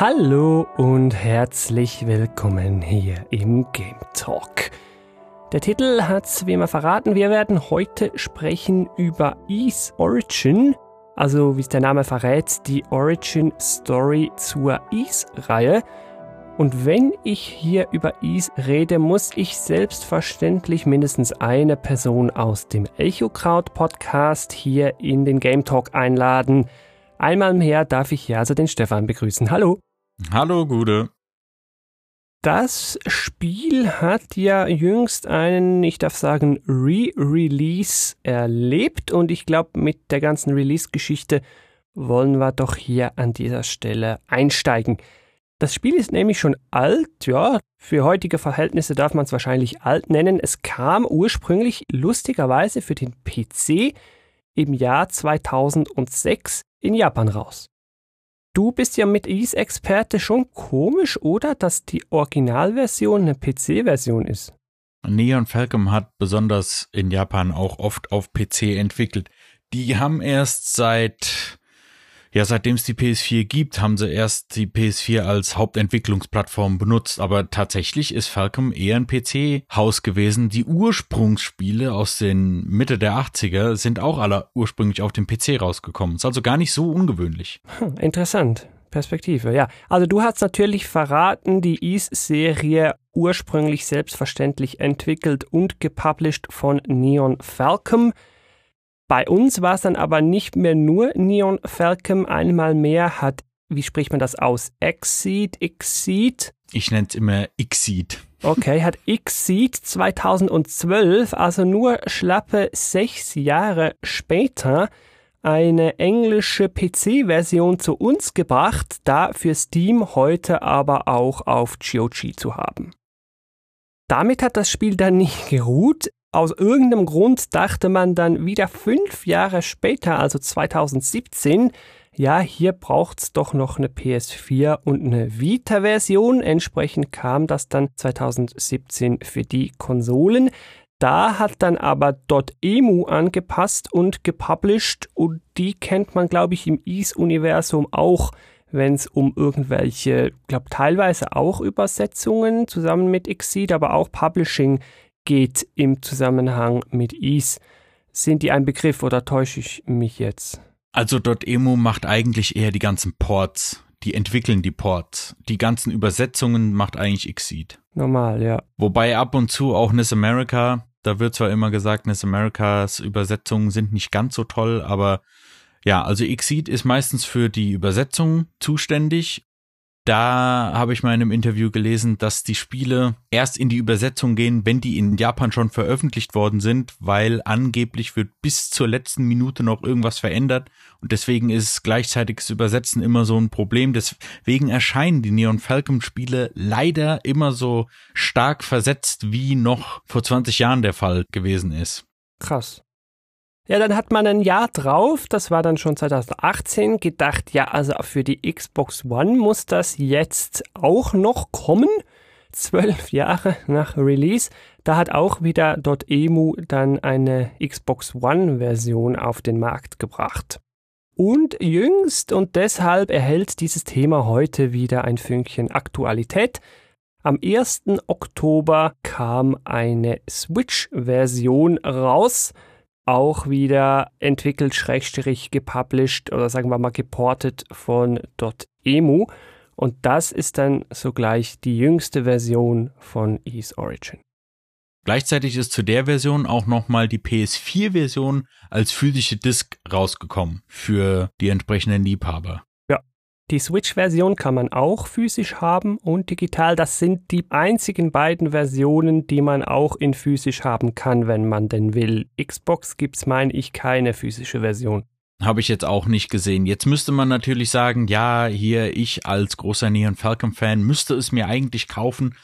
Hallo und herzlich willkommen hier im Game Talk. Der Titel hat's wie immer verraten. Wir werden heute sprechen über Ease Origin, also wie es der Name verrät, die Origin Story zur Ease-Reihe. Und wenn ich hier über Ease rede, muss ich selbstverständlich mindestens eine Person aus dem Echo Crowd Podcast hier in den Game Talk einladen. Einmal mehr darf ich hier also den Stefan begrüßen. Hallo. Hallo, Gude. Das Spiel hat ja jüngst einen, ich darf sagen, Re-Release erlebt und ich glaube, mit der ganzen Release-Geschichte wollen wir doch hier an dieser Stelle einsteigen. Das Spiel ist nämlich schon alt, ja, für heutige Verhältnisse darf man es wahrscheinlich alt nennen. Es kam ursprünglich lustigerweise für den PC im Jahr 2006 in Japan raus. Du bist ja mit Ease-Experte schon komisch, oder? Dass die Originalversion eine PC-Version ist. Neon Falcom hat besonders in Japan auch oft auf PC entwickelt. Die haben erst seit ja, seitdem es die PS4 gibt, haben sie erst die PS4 als Hauptentwicklungsplattform benutzt, aber tatsächlich ist Falcom eher ein PC-Haus gewesen. Die Ursprungsspiele aus den Mitte der 80er sind auch alle ursprünglich auf dem PC rausgekommen. Ist also gar nicht so ungewöhnlich. Hm, interessant. Perspektive, ja. Also du hast natürlich verraten, die Ease-Serie ursprünglich selbstverständlich entwickelt und gepublished von Neon Falcom. Bei uns war es dann aber nicht mehr nur Neon Falcon. Einmal mehr hat, wie spricht man das aus? Exceed, Exceed? Ich nenne es immer Exceed. Okay, hat Exceed 2012, also nur schlappe sechs Jahre später, eine englische PC-Version zu uns gebracht, da für Steam heute aber auch auf GOG zu haben. Damit hat das Spiel dann nicht geruht. Aus irgendeinem Grund dachte man dann wieder fünf Jahre später, also 2017, ja, hier braucht's doch noch eine PS4 und eine Vita-Version. Entsprechend kam das dann 2017 für die Konsolen. Da hat dann aber .emu angepasst und gepublished und die kennt man, glaube ich, im Ease-Universum auch, wenn es um irgendwelche, glaube teilweise auch Übersetzungen zusammen mit Exceed, aber auch Publishing geht im Zusammenhang mit Ease. Sind die ein Begriff oder täusche ich mich jetzt? Also .emu macht eigentlich eher die ganzen Ports. Die entwickeln die Ports. Die ganzen Übersetzungen macht eigentlich Exceed. Normal, ja. Wobei ab und zu auch Nis America, da wird zwar immer gesagt, Nis Americas Übersetzungen sind nicht ganz so toll, aber ja, also Exceed ist meistens für die Übersetzung zuständig da habe ich mal in einem Interview gelesen, dass die Spiele erst in die Übersetzung gehen, wenn die in Japan schon veröffentlicht worden sind, weil angeblich wird bis zur letzten Minute noch irgendwas verändert und deswegen ist gleichzeitiges Übersetzen immer so ein Problem. Deswegen erscheinen die Neon Falcon Spiele leider immer so stark versetzt, wie noch vor 20 Jahren der Fall gewesen ist. Krass. Ja, dann hat man ein Jahr drauf, das war dann schon 2018, gedacht, ja, also für die Xbox One muss das jetzt auch noch kommen. Zwölf Jahre nach Release. Da hat auch wieder .emu dann eine Xbox One-Version auf den Markt gebracht. Und jüngst und deshalb erhält dieses Thema heute wieder ein Fünkchen Aktualität. Am 1. Oktober kam eine Switch-Version raus auch wieder entwickelt, schrägstrich gepublished oder sagen wir mal geportet von .emu. Und das ist dann sogleich die jüngste Version von Ease Origin. Gleichzeitig ist zu der Version auch nochmal die PS4-Version als physische Disk rausgekommen für die entsprechenden Liebhaber. Die Switch-Version kann man auch physisch haben und digital. Das sind die einzigen beiden Versionen, die man auch in physisch haben kann, wenn man denn will. Xbox gibt's, meine ich, keine physische Version. habe ich jetzt auch nicht gesehen. Jetzt müsste man natürlich sagen, ja, hier ich als großer Neon Falcon Fan müsste es mir eigentlich kaufen,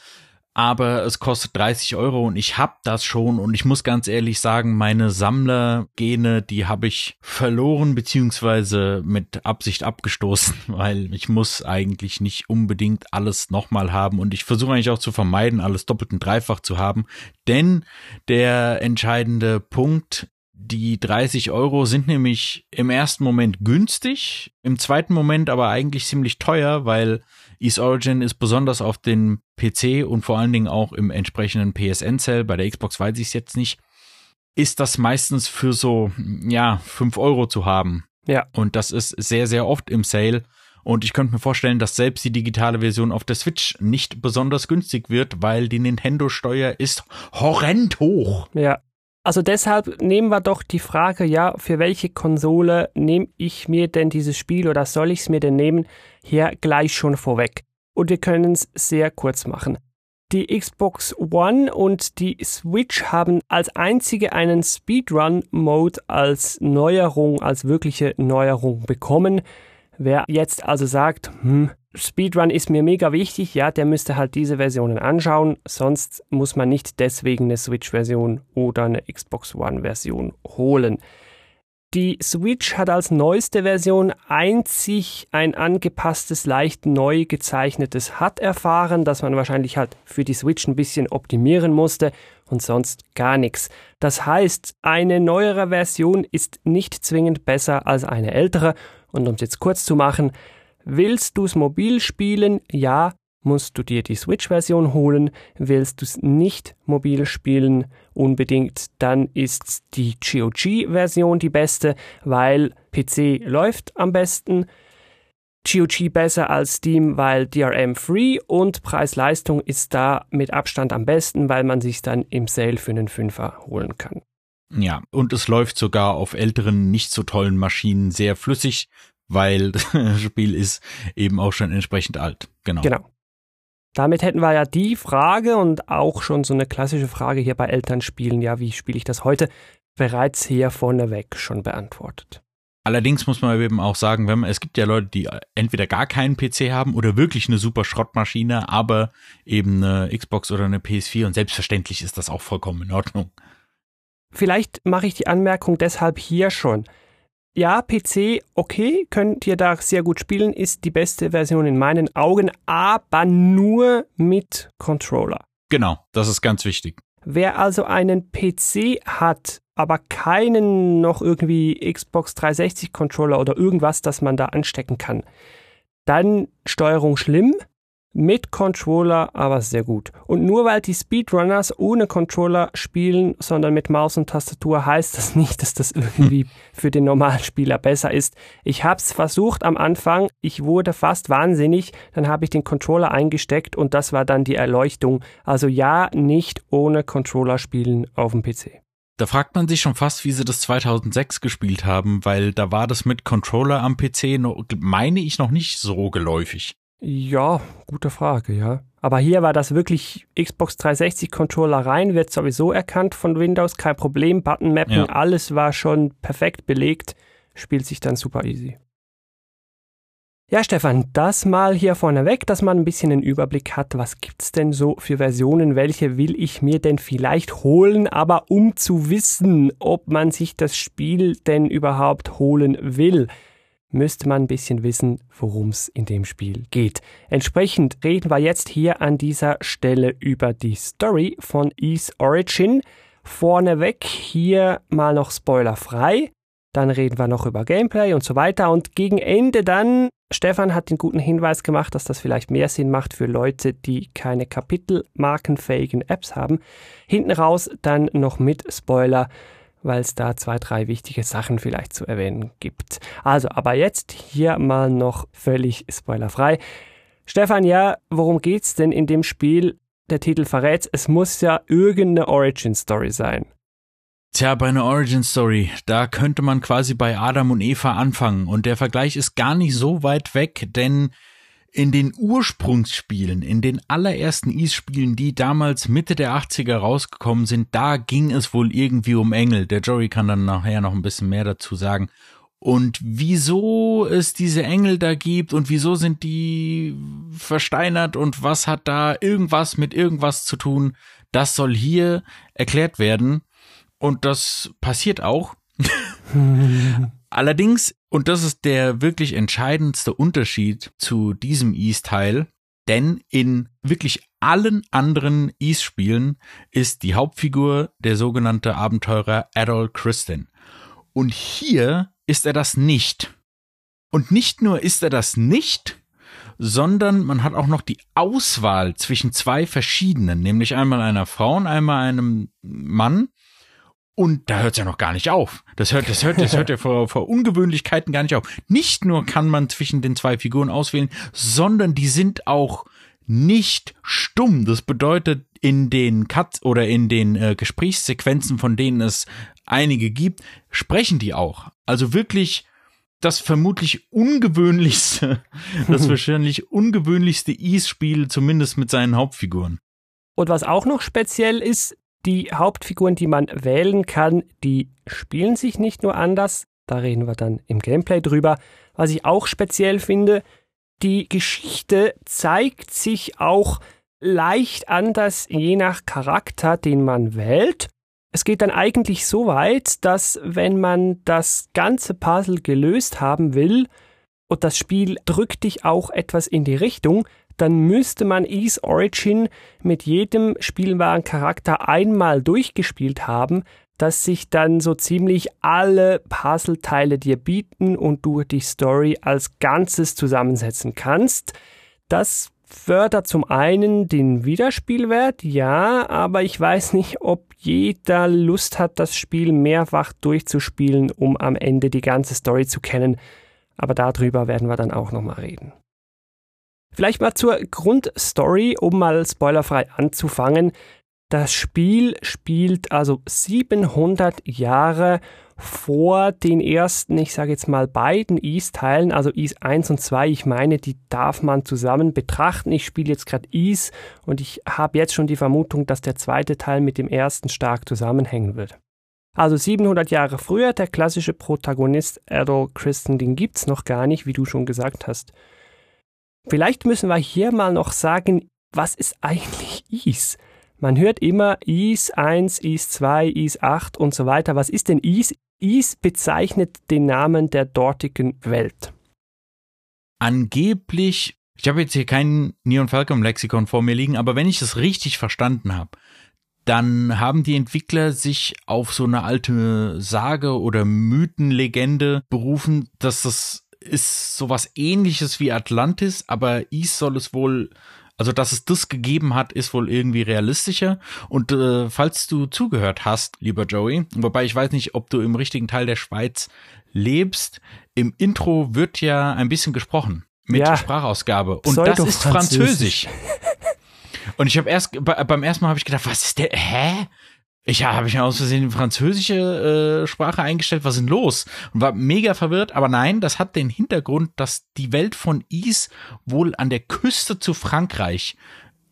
aber es kostet 30 Euro und ich hab das schon. Und ich muss ganz ehrlich sagen, meine Sammlergene, die habe ich verloren beziehungsweise mit Absicht abgestoßen, weil ich muss eigentlich nicht unbedingt alles nochmal haben. Und ich versuche eigentlich auch zu vermeiden, alles doppelt und dreifach zu haben, denn der entscheidende Punkt die 30 Euro sind nämlich im ersten Moment günstig, im zweiten Moment aber eigentlich ziemlich teuer, weil East Origin ist besonders auf den PC und vor allen Dingen auch im entsprechenden PSN-Cell, bei der Xbox weiß ich es jetzt nicht, ist das meistens für so, ja, 5 Euro zu haben. Ja. Und das ist sehr, sehr oft im Sale. Und ich könnte mir vorstellen, dass selbst die digitale Version auf der Switch nicht besonders günstig wird, weil die Nintendo-Steuer ist horrend hoch. Ja. Also deshalb nehmen wir doch die Frage, ja, für welche Konsole nehme ich mir denn dieses Spiel oder soll ich es mir denn nehmen, hier gleich schon vorweg. Und wir können es sehr kurz machen. Die Xbox One und die Switch haben als einzige einen Speedrun-Mode als Neuerung, als wirkliche Neuerung bekommen. Wer jetzt also sagt, hm, Speedrun ist mir mega wichtig, ja, der müsste halt diese Versionen anschauen, sonst muss man nicht deswegen eine Switch-Version oder eine Xbox One-Version holen. Die Switch hat als neueste Version einzig ein angepasstes, leicht neu gezeichnetes HUD erfahren, das man wahrscheinlich halt für die Switch ein bisschen optimieren musste und sonst gar nichts. Das heißt, eine neuere Version ist nicht zwingend besser als eine ältere und um es jetzt kurz zu machen, Willst du es mobil spielen? Ja, musst du dir die Switch-Version holen. Willst du es nicht mobil spielen unbedingt, dann ist die GOG-Version die beste, weil PC läuft am besten. GOG besser als Steam, weil DRM free und Preis-Leistung ist da mit Abstand am besten, weil man sich dann im Sale für einen Fünfer holen kann. Ja, und es läuft sogar auf älteren, nicht so tollen Maschinen sehr flüssig weil das Spiel ist eben auch schon entsprechend alt. Genau. Genau. Damit hätten wir ja die Frage und auch schon so eine klassische Frage hier bei Elternspielen, ja, wie spiele ich das heute, bereits hier vorneweg schon beantwortet. Allerdings muss man eben auch sagen, wenn man, es gibt ja Leute, die entweder gar keinen PC haben oder wirklich eine super Schrottmaschine, aber eben eine Xbox oder eine PS4 und selbstverständlich ist das auch vollkommen in Ordnung. Vielleicht mache ich die Anmerkung deshalb hier schon ja, PC, okay, könnt ihr da sehr gut spielen, ist die beste Version in meinen Augen, aber nur mit Controller. Genau, das ist ganz wichtig. Wer also einen PC hat, aber keinen noch irgendwie Xbox 360 Controller oder irgendwas, das man da anstecken kann, dann Steuerung schlimm, mit Controller aber sehr gut. Und nur weil die Speedrunners ohne Controller spielen, sondern mit Maus und Tastatur, heißt das nicht, dass das irgendwie für den Normalspieler besser ist. Ich habe es versucht am Anfang, ich wurde fast wahnsinnig, dann habe ich den Controller eingesteckt und das war dann die Erleuchtung. Also ja, nicht ohne Controller spielen auf dem PC. Da fragt man sich schon fast, wie sie das 2006 gespielt haben, weil da war das mit Controller am PC, noch, meine ich, noch nicht so geläufig. Ja, gute Frage, ja. Aber hier war das wirklich Xbox 360 Controller rein, wird sowieso erkannt von Windows, kein Problem, Button Mapping, ja. alles war schon perfekt belegt, spielt sich dann super easy. Ja, Stefan, das mal hier vorneweg, dass man ein bisschen einen Überblick hat, was gibt's denn so für Versionen, welche will ich mir denn vielleicht holen, aber um zu wissen, ob man sich das Spiel denn überhaupt holen will, müsste man ein bisschen wissen, worum es in dem Spiel geht. Entsprechend reden wir jetzt hier an dieser Stelle über die Story von Ease Origin. Vorneweg hier mal noch spoilerfrei. Dann reden wir noch über Gameplay und so weiter. Und gegen Ende dann, Stefan hat den guten Hinweis gemacht, dass das vielleicht mehr Sinn macht für Leute, die keine kapitelmarkenfähigen Apps haben. Hinten raus dann noch mit Spoiler weil es da zwei, drei wichtige Sachen vielleicht zu erwähnen gibt. Also, aber jetzt hier mal noch völlig spoilerfrei. Stefan, ja, worum geht's denn in dem Spiel? Der Titel verrät, es muss ja irgendeine Origin Story sein. Tja, bei einer Origin Story, da könnte man quasi bei Adam und Eva anfangen und der Vergleich ist gar nicht so weit weg, denn in den Ursprungsspielen, in den allerersten Ease-Spielen, die damals Mitte der 80er rausgekommen sind, da ging es wohl irgendwie um Engel. Der Joey kann dann nachher noch ein bisschen mehr dazu sagen. und wieso es diese Engel da gibt und wieso sind die versteinert und was hat da irgendwas mit irgendwas zu tun, das soll hier erklärt werden und das passiert auch. Allerdings, und das ist der wirklich entscheidendste Unterschied zu diesem Ease-Teil, denn in wirklich allen anderen Ease-Spielen ist die Hauptfigur der sogenannte Abenteurer Adol Christin. Und hier ist er das nicht. Und nicht nur ist er das nicht, sondern man hat auch noch die Auswahl zwischen zwei verschiedenen, nämlich einmal einer Frau und einmal einem Mann. Und da hört es ja noch gar nicht auf. Das hört, das hört, das hört ja vor, vor Ungewöhnlichkeiten gar nicht auf. Nicht nur kann man zwischen den zwei Figuren auswählen, sondern die sind auch nicht stumm. Das bedeutet, in den Cuts oder in den äh, Gesprächssequenzen, von denen es einige gibt, sprechen die auch. Also wirklich das vermutlich ungewöhnlichste, das wahrscheinlich ungewöhnlichste Ease-Spiel, zumindest mit seinen Hauptfiguren. Und was auch noch speziell ist, die Hauptfiguren, die man wählen kann, die spielen sich nicht nur anders, da reden wir dann im Gameplay drüber. Was ich auch speziell finde, die Geschichte zeigt sich auch leicht anders je nach Charakter, den man wählt. Es geht dann eigentlich so weit, dass wenn man das ganze Puzzle gelöst haben will und das Spiel drückt dich auch etwas in die Richtung, dann müsste man Ease Origin mit jedem spielbaren Charakter einmal durchgespielt haben, dass sich dann so ziemlich alle Puzzleteile dir bieten und du die Story als Ganzes zusammensetzen kannst. Das fördert zum einen den Wiederspielwert, ja, aber ich weiß nicht, ob jeder Lust hat, das Spiel mehrfach durchzuspielen, um am Ende die ganze Story zu kennen. Aber darüber werden wir dann auch nochmal reden. Vielleicht mal zur Grundstory, um mal spoilerfrei anzufangen. Das Spiel spielt also 700 Jahre vor den ersten, ich sage jetzt mal beiden Ease-Teilen, also Ease 1 und 2. Ich meine, die darf man zusammen betrachten. Ich spiele jetzt gerade Ease und ich habe jetzt schon die Vermutung, dass der zweite Teil mit dem ersten stark zusammenhängen wird. Also 700 Jahre früher, der klassische Protagonist Adol Christen, den gibt's noch gar nicht, wie du schon gesagt hast. Vielleicht müssen wir hier mal noch sagen, was ist eigentlich Ease? Man hört immer Ease 1, Ease 2, Ease 8 und so weiter. Was ist denn Ease? Ease bezeichnet den Namen der dortigen Welt. Angeblich, ich habe jetzt hier kein Neon Falcon Lexikon vor mir liegen, aber wenn ich es richtig verstanden habe, dann haben die Entwickler sich auf so eine alte Sage oder Mythenlegende berufen, dass das ist sowas ähnliches wie Atlantis, aber Ease soll es wohl also, dass es das gegeben hat, ist wohl irgendwie realistischer. Und äh, falls du zugehört hast, lieber Joey, wobei ich weiß nicht, ob du im richtigen Teil der Schweiz lebst, im Intro wird ja ein bisschen gesprochen mit ja, Sprachausgabe. Und das ist Französisch. Und ich habe erst beim ersten Mal habe ich gedacht, was ist der? Hä? Ich habe ich aus Versehen die französische äh, Sprache eingestellt. Was ist denn los? Und war mega verwirrt. Aber nein, das hat den Hintergrund, dass die Welt von Is wohl an der Küste zu Frankreich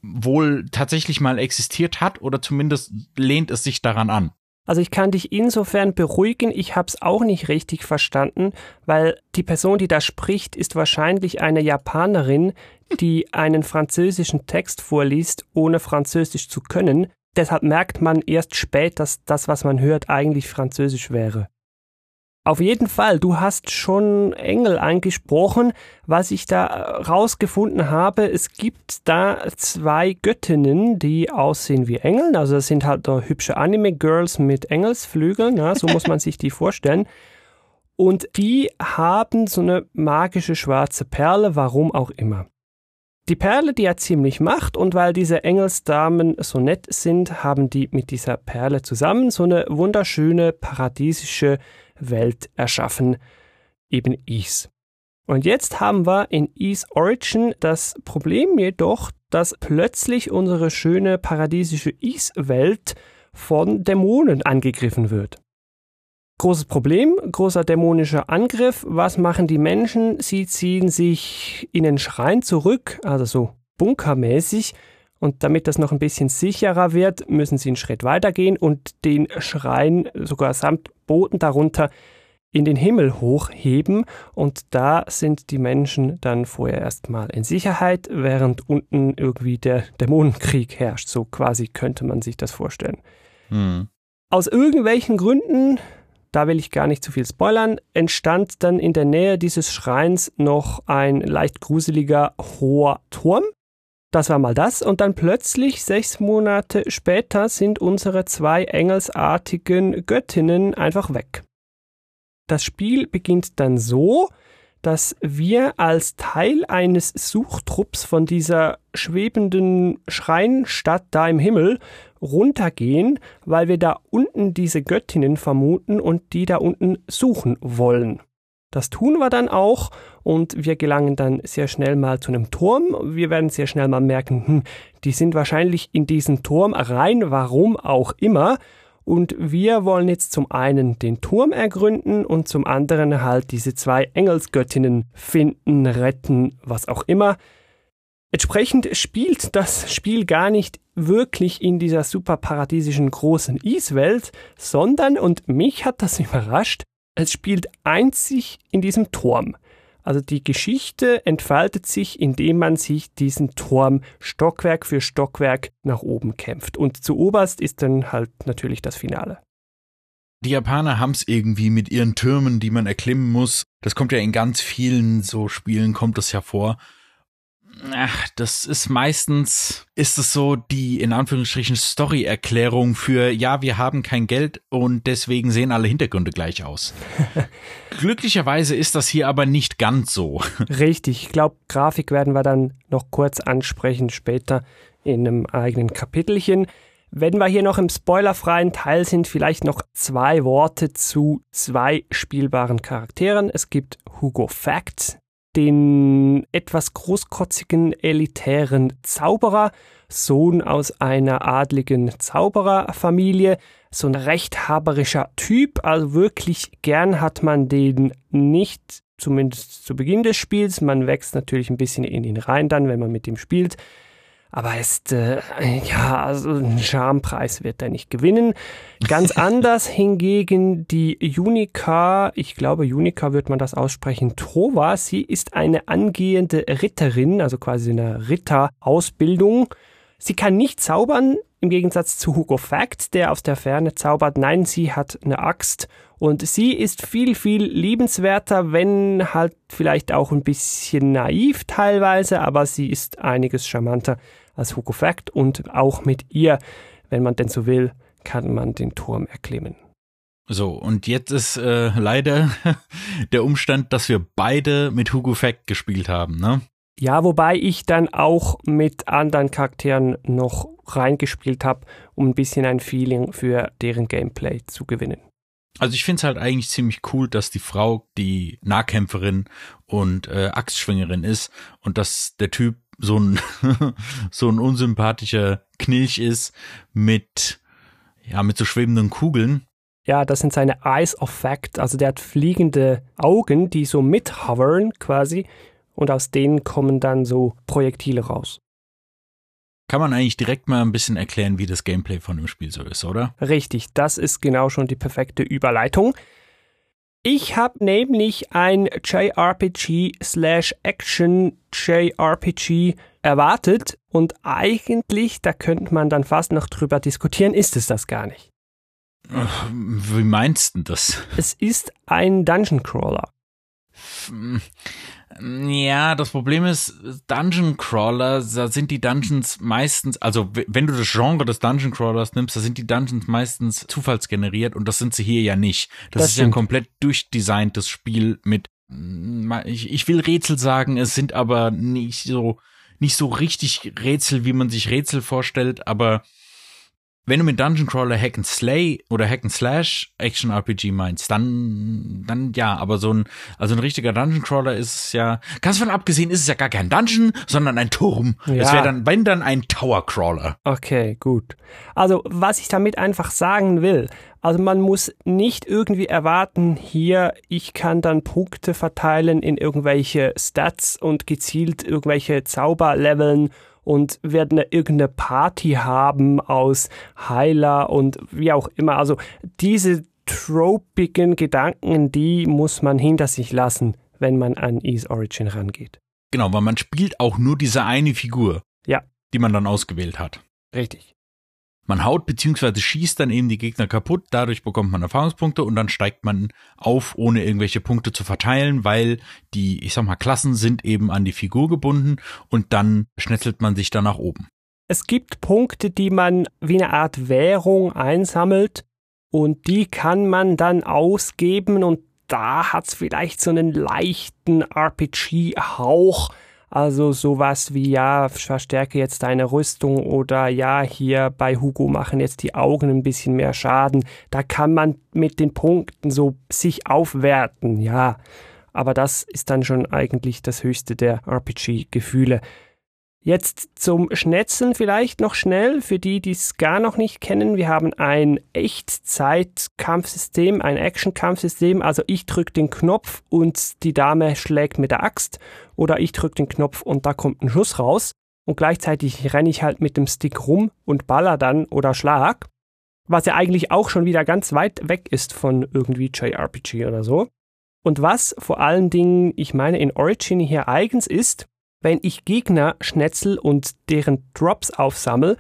wohl tatsächlich mal existiert hat oder zumindest lehnt es sich daran an. Also ich kann dich insofern beruhigen, ich habe es auch nicht richtig verstanden, weil die Person, die da spricht, ist wahrscheinlich eine Japanerin, die einen französischen Text vorliest, ohne Französisch zu können. Deshalb merkt man erst spät, dass das, was man hört, eigentlich Französisch wäre. Auf jeden Fall, du hast schon Engel angesprochen. Was ich da rausgefunden habe, es gibt da zwei Göttinnen, die aussehen wie Engel. Also das sind halt hübsche Anime-Girls mit Engelsflügeln, ja, so muss man sich die vorstellen. Und die haben so eine magische schwarze Perle, warum auch immer. Die Perle, die hat ziemlich Macht und weil diese Engelsdamen so nett sind, haben die mit dieser Perle zusammen so eine wunderschöne paradiesische Welt erschaffen, eben Is. Und jetzt haben wir in Is Origin das Problem jedoch, dass plötzlich unsere schöne paradiesische Is-Welt von Dämonen angegriffen wird. Großes Problem, großer dämonischer Angriff. Was machen die Menschen? Sie ziehen sich in den Schrein zurück, also so bunkermäßig. Und damit das noch ein bisschen sicherer wird, müssen sie einen Schritt weitergehen und den Schrein sogar samt Boden darunter in den Himmel hochheben und da sind die Menschen dann vorher erstmal in Sicherheit, während unten irgendwie der Dämonenkrieg herrscht. So quasi könnte man sich das vorstellen. Hm. Aus irgendwelchen Gründen, da will ich gar nicht zu viel spoilern, entstand dann in der Nähe dieses Schreins noch ein leicht gruseliger hoher Turm. Das war mal das. Und dann plötzlich, sechs Monate später, sind unsere zwei engelsartigen Göttinnen einfach weg. Das Spiel beginnt dann so, dass wir als Teil eines Suchtrupps von dieser schwebenden Schreinstadt da im Himmel runtergehen, weil wir da unten diese Göttinnen vermuten und die da unten suchen wollen. Das tun wir dann auch und wir gelangen dann sehr schnell mal zu einem Turm. Wir werden sehr schnell mal merken, hm, die sind wahrscheinlich in diesen Turm rein, warum auch immer. Und wir wollen jetzt zum einen den Turm ergründen und zum anderen halt diese zwei Engelsgöttinnen finden, retten, was auch immer. Entsprechend spielt das Spiel gar nicht wirklich in dieser super paradiesischen großen Eiswelt, sondern, und mich hat das überrascht, es spielt einzig in diesem Turm. Also die Geschichte entfaltet sich, indem man sich diesen Turm Stockwerk für Stockwerk nach oben kämpft. Und zu oberst ist dann halt natürlich das Finale. Die Japaner haben es irgendwie mit ihren Türmen, die man erklimmen muss. Das kommt ja in ganz vielen so Spielen, kommt das ja vor ach, das ist meistens, ist es so die in Anführungsstrichen Story-Erklärung für, ja, wir haben kein Geld und deswegen sehen alle Hintergründe gleich aus. Glücklicherweise ist das hier aber nicht ganz so. Richtig, ich glaube, Grafik werden wir dann noch kurz ansprechen später in einem eigenen Kapitelchen. Wenn wir hier noch im spoilerfreien Teil sind, vielleicht noch zwei Worte zu zwei spielbaren Charakteren. Es gibt Hugo Facts, den etwas großkotzigen, elitären Zauberer, Sohn aus einer adligen Zaubererfamilie, so ein rechthaberischer Typ, also wirklich gern hat man den nicht, zumindest zu Beginn des Spiels, man wächst natürlich ein bisschen in ihn rein dann, wenn man mit ihm spielt, aber ist, äh, ja, also einen Charmpreis wird er nicht gewinnen. Ganz anders hingegen die Unica, ich glaube Unica wird man das aussprechen, Trova, sie ist eine angehende Ritterin, also quasi eine Ritterausbildung. Sie kann nicht zaubern, im Gegensatz zu Hugo Fact, der aus der Ferne zaubert. Nein, sie hat eine Axt und sie ist viel, viel liebenswerter, wenn halt vielleicht auch ein bisschen naiv teilweise, aber sie ist einiges charmanter als Hugo Fact und auch mit ihr, wenn man denn so will, kann man den Turm erklimmen. So, und jetzt ist äh, leider der Umstand, dass wir beide mit Hugo Fact gespielt haben, ne? Ja, wobei ich dann auch mit anderen Charakteren noch reingespielt habe, um ein bisschen ein Feeling für deren Gameplay zu gewinnen. Also ich finde es halt eigentlich ziemlich cool, dass die Frau die Nahkämpferin und äh, Axtschwingerin ist und dass der Typ so ein so ein unsympathischer Knilch ist mit ja mit so schwebenden Kugeln. Ja, das sind seine Eyes of Fact. Also der hat fliegende Augen, die so mithovern quasi und aus denen kommen dann so Projektile raus. Kann man eigentlich direkt mal ein bisschen erklären, wie das Gameplay von dem Spiel so ist, oder? Richtig, das ist genau schon die perfekte Überleitung. Ich habe nämlich ein JRPG slash Action JRPG erwartet und eigentlich, da könnte man dann fast noch drüber diskutieren, ist es das gar nicht. Wie meinst du das? Es ist ein Dungeon Crawler. Ja, das Problem ist, Dungeon Crawler, da sind die Dungeons meistens, also wenn du das Genre des Dungeon Crawlers nimmst, da sind die Dungeons meistens zufallsgeneriert und das sind sie hier ja nicht. Das, das ist ja ein komplett durchdesigntes Spiel mit, mm, ich, ich will Rätsel sagen, es sind aber nicht so, nicht so richtig Rätsel, wie man sich Rätsel vorstellt, aber wenn du mit Dungeon Crawler Hack and Slay oder Hack and Slash Action RPG meinst, dann, dann ja, aber so ein, also ein richtiger Dungeon Crawler ist es ja, ganz von abgesehen ist es ja gar kein Dungeon, sondern ein Turm. Ja. Es wäre dann, wenn dann ein Tower Crawler. Okay, gut. Also, was ich damit einfach sagen will, also man muss nicht irgendwie erwarten, hier, ich kann dann Punkte verteilen in irgendwelche Stats und gezielt irgendwelche Zauber leveln und werden irgendeine Party haben aus Heiler und wie auch immer. Also diese tropigen Gedanken, die muss man hinter sich lassen, wenn man an Ease Origin rangeht. Genau, weil man spielt auch nur diese eine Figur. Ja. Die man dann ausgewählt hat. Richtig. Man haut bzw. schießt dann eben die Gegner kaputt, dadurch bekommt man Erfahrungspunkte und dann steigt man auf, ohne irgendwelche Punkte zu verteilen, weil die, ich sag mal, Klassen sind eben an die Figur gebunden und dann schnetzelt man sich da nach oben. Es gibt Punkte, die man wie eine Art Währung einsammelt und die kann man dann ausgeben und da hat's vielleicht so einen leichten RPG-Hauch also sowas wie, ja, verstärke jetzt deine Rüstung oder ja, hier bei Hugo machen jetzt die Augen ein bisschen mehr Schaden. Da kann man mit den Punkten so sich aufwerten, ja. Aber das ist dann schon eigentlich das höchste der RPG-Gefühle. Jetzt zum Schnetzeln vielleicht noch schnell, für die, die es gar noch nicht kennen. Wir haben ein Echtzeit-Kampfsystem, ein Action-Kampfsystem. Also ich drücke den Knopf und die Dame schlägt mit der Axt oder ich drücke den Knopf und da kommt ein Schuss raus und gleichzeitig renne ich halt mit dem Stick rum und baller dann oder schlag. Was ja eigentlich auch schon wieder ganz weit weg ist von irgendwie JRPG oder so. Und was vor allen Dingen, ich meine, in Origin hier eigens ist, wenn ich Gegner schnetzel und deren Drops aufsammel,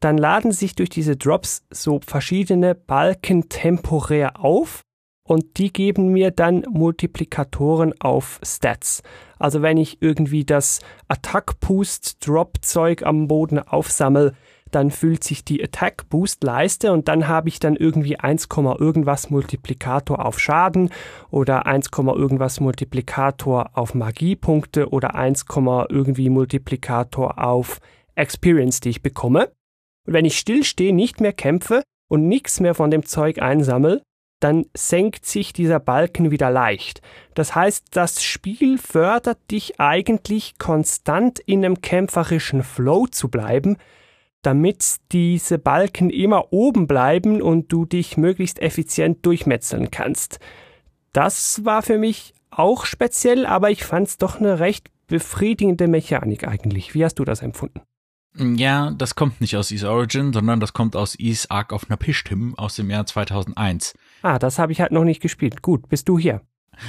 dann laden sich durch diese Drops so verschiedene Balken temporär auf und die geben mir dann Multiplikatoren auf Stats. Also wenn ich irgendwie das Attack Boost Drop Zeug am Boden aufsammel, dann füllt sich die Attack Boost Leiste und dann habe ich dann irgendwie 1, irgendwas Multiplikator auf Schaden oder 1, irgendwas Multiplikator auf Magiepunkte oder 1, irgendwie Multiplikator auf Experience, die ich bekomme. Und wenn ich stillstehe, nicht mehr kämpfe und nichts mehr von dem Zeug einsammle, dann senkt sich dieser Balken wieder leicht. Das heißt, das Spiel fördert dich eigentlich konstant in einem kämpferischen Flow zu bleiben, damit diese Balken immer oben bleiben und du dich möglichst effizient durchmetzeln kannst. Das war für mich auch speziell, aber ich fand es doch eine recht befriedigende Mechanik eigentlich. Wie hast du das empfunden? Ja, das kommt nicht aus Ease Origin, sondern das kommt aus Ease Ark of Napishtim aus dem Jahr 2001. Ah, das habe ich halt noch nicht gespielt. Gut, bist du hier.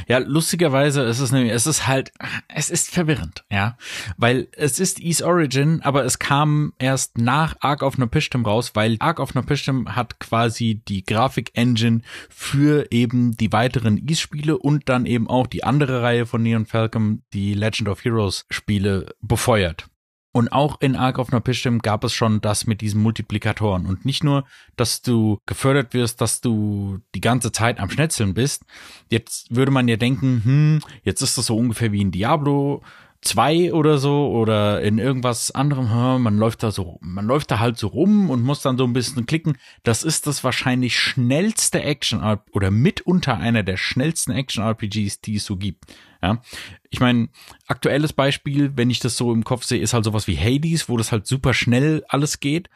Ja, lustigerweise ist es nämlich, es ist halt, es ist verwirrend, ja, weil es ist Ease Origin, aber es kam erst nach Ark of Napishtim raus, weil Ark of Napishtim hat quasi die Grafik-Engine für eben die weiteren Ease-Spiele und dann eben auch die andere Reihe von Neon Falcon, die Legend of Heroes Spiele befeuert. Und auch in Ark of Napishtim gab es schon das mit diesen Multiplikatoren. Und nicht nur, dass du gefördert wirst, dass du die ganze Zeit am Schnetzeln bist. Jetzt würde man ja denken, hm, jetzt ist das so ungefähr wie in Diablo 2 oder so oder in irgendwas anderem, man läuft da so, man läuft da halt so rum und muss dann so ein bisschen klicken. Das ist das wahrscheinlich schnellste Action oder mitunter einer der schnellsten Action RPGs, die es so gibt. Ja, ich meine, aktuelles Beispiel, wenn ich das so im Kopf sehe, ist halt sowas wie Hades, wo das halt super schnell alles geht.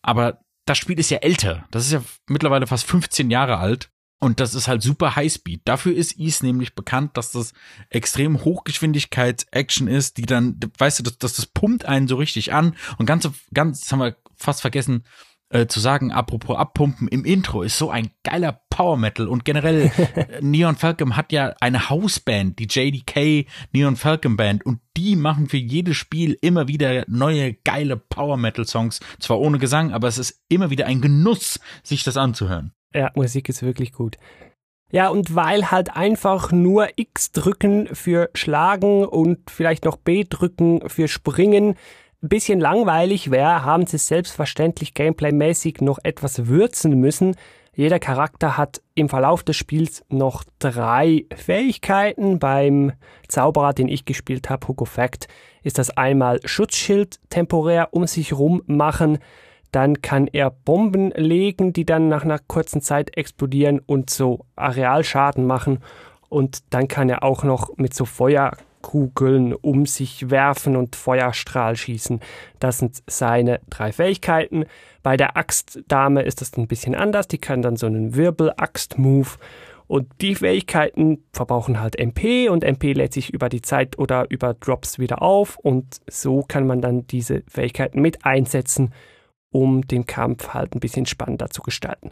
Aber das Spiel ist ja älter. Das ist ja mittlerweile fast 15 Jahre alt. Und das ist halt super Highspeed. Dafür ist Ease nämlich bekannt, dass das extrem Hochgeschwindigkeits-Action ist, die dann, weißt du, das, das, das pumpt einen so richtig an. Und ganz, ganz, das haben wir fast vergessen, äh, zu sagen, apropos Abpumpen, im Intro ist so ein geiler Power Metal und generell äh, Neon Falcon hat ja eine Hausband, die JDK Neon Falcon Band und die machen für jedes Spiel immer wieder neue geile Power Metal Songs, zwar ohne Gesang, aber es ist immer wieder ein Genuss, sich das anzuhören. Ja, Musik ist wirklich gut. Ja, und weil halt einfach nur X drücken für Schlagen und vielleicht noch B drücken für Springen bisschen langweilig wäre, haben sie selbstverständlich gameplaymäßig noch etwas würzen müssen. Jeder Charakter hat im Verlauf des Spiels noch drei Fähigkeiten. Beim Zauberer, den ich gespielt habe, Hugo Fact, ist das einmal Schutzschild temporär um sich rum machen. Dann kann er Bomben legen, die dann nach einer kurzen Zeit explodieren und so Arealschaden machen. Und dann kann er auch noch mit so Feuer Kugeln um sich werfen und Feuerstrahl schießen. Das sind seine drei Fähigkeiten. Bei der Axtdame ist das ein bisschen anders. Die kann dann so einen Wirbel-Axt-Move. Und die Fähigkeiten verbrauchen halt MP und MP lädt sich über die Zeit oder über Drops wieder auf. Und so kann man dann diese Fähigkeiten mit einsetzen, um den Kampf halt ein bisschen spannender zu gestalten.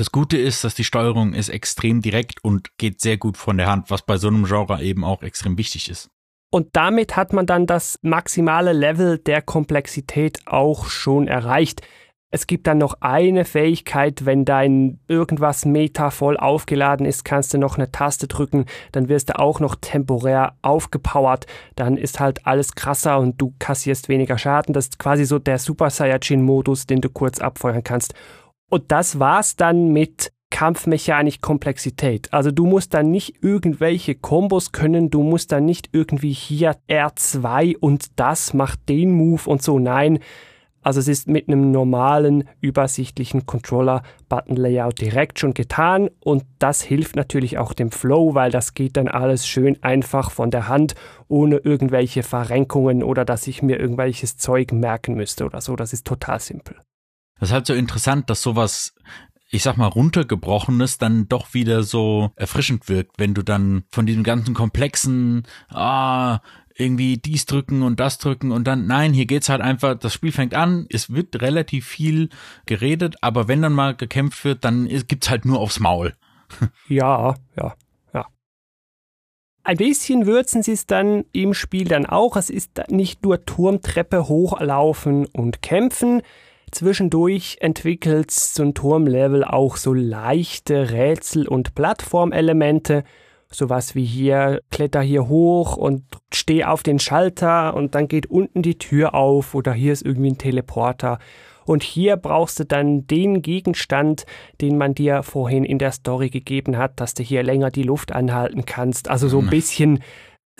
Das Gute ist, dass die Steuerung ist extrem direkt und geht sehr gut von der Hand, was bei so einem Genre eben auch extrem wichtig ist. Und damit hat man dann das maximale Level der Komplexität auch schon erreicht. Es gibt dann noch eine Fähigkeit, wenn dein irgendwas Meta voll aufgeladen ist, kannst du noch eine Taste drücken, dann wirst du auch noch temporär aufgepowert, dann ist halt alles krasser und du kassierst weniger Schaden. Das ist quasi so der Super Saiyajin-Modus, den du kurz abfeuern kannst. Und das war's dann mit Kampfmechanik Komplexität. Also du musst dann nicht irgendwelche Kombos können, du musst dann nicht irgendwie hier R2 und das macht den Move und so. Nein, also es ist mit einem normalen, übersichtlichen Controller-Button-Layout direkt schon getan und das hilft natürlich auch dem Flow, weil das geht dann alles schön einfach von der Hand, ohne irgendwelche Verrenkungen oder dass ich mir irgendwelches Zeug merken müsste oder so. Das ist total simpel. Das ist halt so interessant, dass sowas ich sag mal, runtergebrochenes dann doch wieder so erfrischend wirkt, wenn du dann von diesem ganzen komplexen, ah, irgendwie dies drücken und das drücken und dann, nein, hier geht's halt einfach, das Spiel fängt an, es wird relativ viel geredet, aber wenn dann mal gekämpft wird, dann gibt's halt nur aufs Maul. Ja, ja, ja. Ein bisschen würzen sie es dann im Spiel dann auch. Es ist nicht nur Turmtreppe hochlaufen und kämpfen. Zwischendurch entwickelt so ein Turmlevel auch so leichte Rätsel- und Plattformelemente sowas wie hier, kletter hier hoch und steh auf den Schalter und dann geht unten die Tür auf oder hier ist irgendwie ein Teleporter. Und hier brauchst du dann den Gegenstand, den man dir vorhin in der Story gegeben hat, dass du hier länger die Luft anhalten kannst. Also so ein hm. bisschen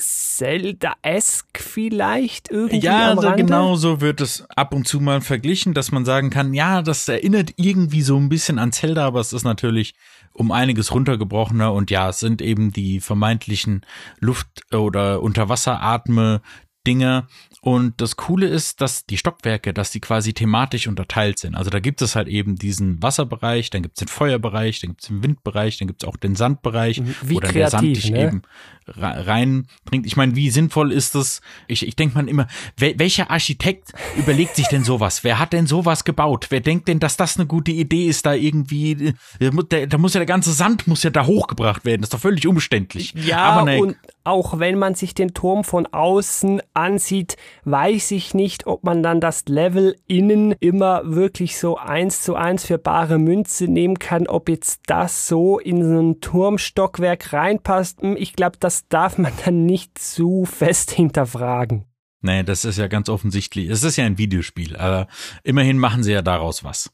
Zelda-esque vielleicht irgendwie. Ja, also genau so wird es ab und zu mal verglichen, dass man sagen kann, ja, das erinnert irgendwie so ein bisschen an Zelda, aber es ist natürlich um einiges runtergebrochener und ja, es sind eben die vermeintlichen Luft- oder Unterwasseratme Dinge. Und das Coole ist, dass die Stockwerke, dass die quasi thematisch unterteilt sind. Also da gibt es halt eben diesen Wasserbereich, dann gibt es den Feuerbereich, dann gibt es den Windbereich, dann gibt es auch den Sandbereich, mhm. wie wo dann kreativ, der Sand dich ne? eben reinbringt. Ich meine, wie sinnvoll ist das? Ich, ich denke man immer, wel, welcher Architekt überlegt sich denn sowas? Wer hat denn sowas gebaut? Wer denkt denn, dass das eine gute Idee ist, da irgendwie, da, da muss ja der ganze Sand muss ja da hochgebracht werden. Das ist doch völlig umständlich. Ja, Aber ne, und auch wenn man sich den Turm von außen ansieht, weiß ich nicht, ob man dann das Level innen immer wirklich so eins zu eins für bare Münze nehmen kann, ob jetzt das so in so ein Turmstockwerk reinpasst. Hm, ich glaube, das darf man dann nicht zu fest hinterfragen. Nee, das ist ja ganz offensichtlich. Es ist ja ein Videospiel, aber immerhin machen sie ja daraus was.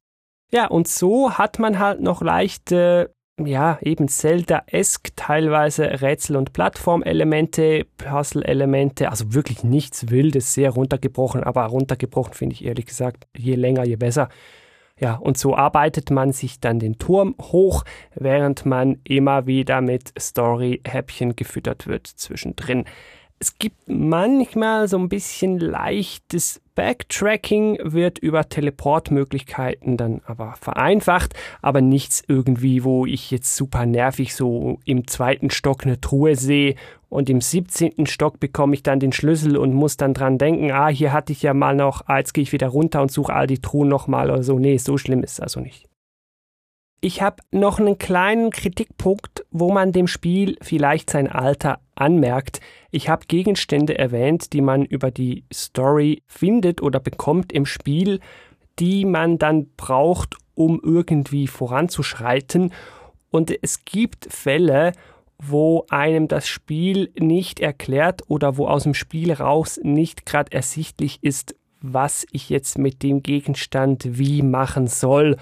Ja, und so hat man halt noch leichte ja, eben Zelda-esque, teilweise Rätsel- und Plattformelemente, Puzzle-Elemente, also wirklich nichts Wildes, sehr runtergebrochen, aber runtergebrochen finde ich ehrlich gesagt, je länger, je besser. Ja, und so arbeitet man sich dann den Turm hoch, während man immer wieder mit Story-Häppchen gefüttert wird zwischendrin. Es gibt manchmal so ein bisschen leichtes Backtracking, wird über Teleportmöglichkeiten dann aber vereinfacht, aber nichts irgendwie, wo ich jetzt super nervig so im zweiten Stock eine Truhe sehe und im 17. Stock bekomme ich dann den Schlüssel und muss dann dran denken, ah, hier hatte ich ja mal noch, ah, jetzt gehe ich wieder runter und suche all die Truhen nochmal oder so. Nee, so schlimm ist es also nicht. Ich habe noch einen kleinen Kritikpunkt, wo man dem Spiel vielleicht sein Alter anmerkt. Ich habe Gegenstände erwähnt, die man über die Story findet oder bekommt im Spiel, die man dann braucht, um irgendwie voranzuschreiten. Und es gibt Fälle, wo einem das Spiel nicht erklärt oder wo aus dem Spiel raus nicht gerade ersichtlich ist, was ich jetzt mit dem Gegenstand wie machen soll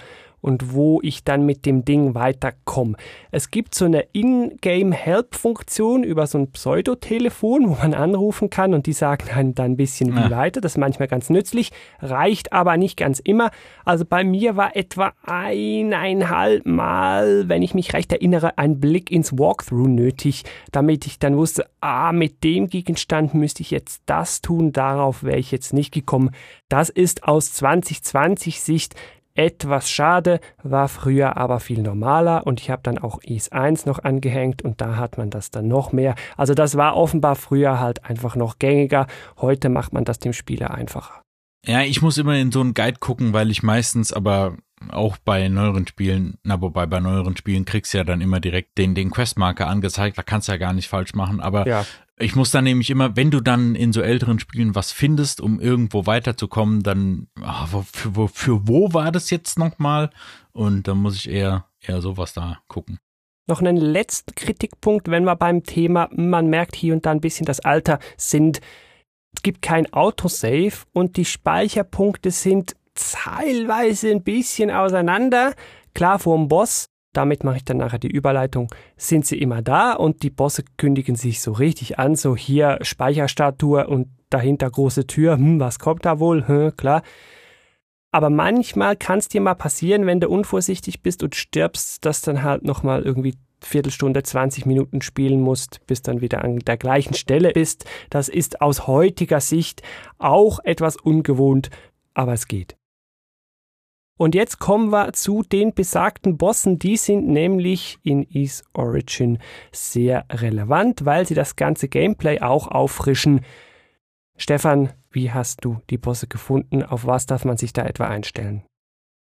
und wo ich dann mit dem Ding weiterkomme. Es gibt so eine In-Game-Help-Funktion über so ein Pseudotelefon, wo man anrufen kann und die sagen einem dann ein bisschen wie ja. weiter. Das ist manchmal ganz nützlich, reicht aber nicht ganz immer. Also bei mir war etwa eineinhalb Mal, wenn ich mich recht erinnere, ein Blick ins Walkthrough nötig, damit ich dann wusste, ah, mit dem Gegenstand müsste ich jetzt das tun, darauf wäre ich jetzt nicht gekommen. Das ist aus 2020 Sicht etwas schade, war früher aber viel normaler und ich habe dann auch IS 1 noch angehängt und da hat man das dann noch mehr. Also das war offenbar früher halt einfach noch gängiger. Heute macht man das dem Spieler einfacher. Ja, ich muss immer in so einen Guide gucken, weil ich meistens, aber auch bei neueren Spielen, na wobei bei neueren Spielen kriegst du ja dann immer direkt den, den Questmarker angezeigt, da kannst du ja gar nicht falsch machen, aber Ja. Ich muss dann nämlich immer, wenn du dann in so älteren Spielen was findest, um irgendwo weiterzukommen, dann, wo, für, wo, für wo war das jetzt nochmal? Und dann muss ich eher, eher sowas da gucken. Noch einen letzten Kritikpunkt, wenn wir beim Thema, man merkt hier und da ein bisschen das Alter, sind, es gibt kein Autosave und die Speicherpunkte sind teilweise ein bisschen auseinander. Klar, vor dem Boss, damit mache ich dann nachher die Überleitung, sind sie immer da und die Bosse kündigen sich so richtig an, so hier Speicherstatue und dahinter große Tür, hm, was kommt da wohl, hm, klar. Aber manchmal kann es dir mal passieren, wenn du unvorsichtig bist und stirbst, dass dann halt nochmal irgendwie Viertelstunde, 20 Minuten spielen musst, bis dann wieder an der gleichen Stelle bist. Das ist aus heutiger Sicht auch etwas ungewohnt, aber es geht. Und jetzt kommen wir zu den besagten Bossen. Die sind nämlich in Ease Origin sehr relevant, weil sie das ganze Gameplay auch auffrischen. Stefan, wie hast du die Bosse gefunden? Auf was darf man sich da etwa einstellen?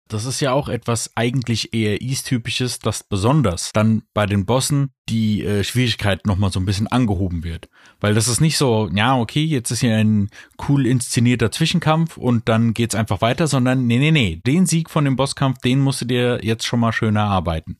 Das ist ja auch etwas eigentlich eher East-typisches, dass besonders dann bei den Bossen die äh, Schwierigkeit nochmal so ein bisschen angehoben wird. Weil das ist nicht so, ja, okay, jetzt ist hier ein cool inszenierter Zwischenkampf und dann geht's einfach weiter, sondern nee, nee, nee, den Sieg von dem Bosskampf, den musst du dir jetzt schon mal schön erarbeiten.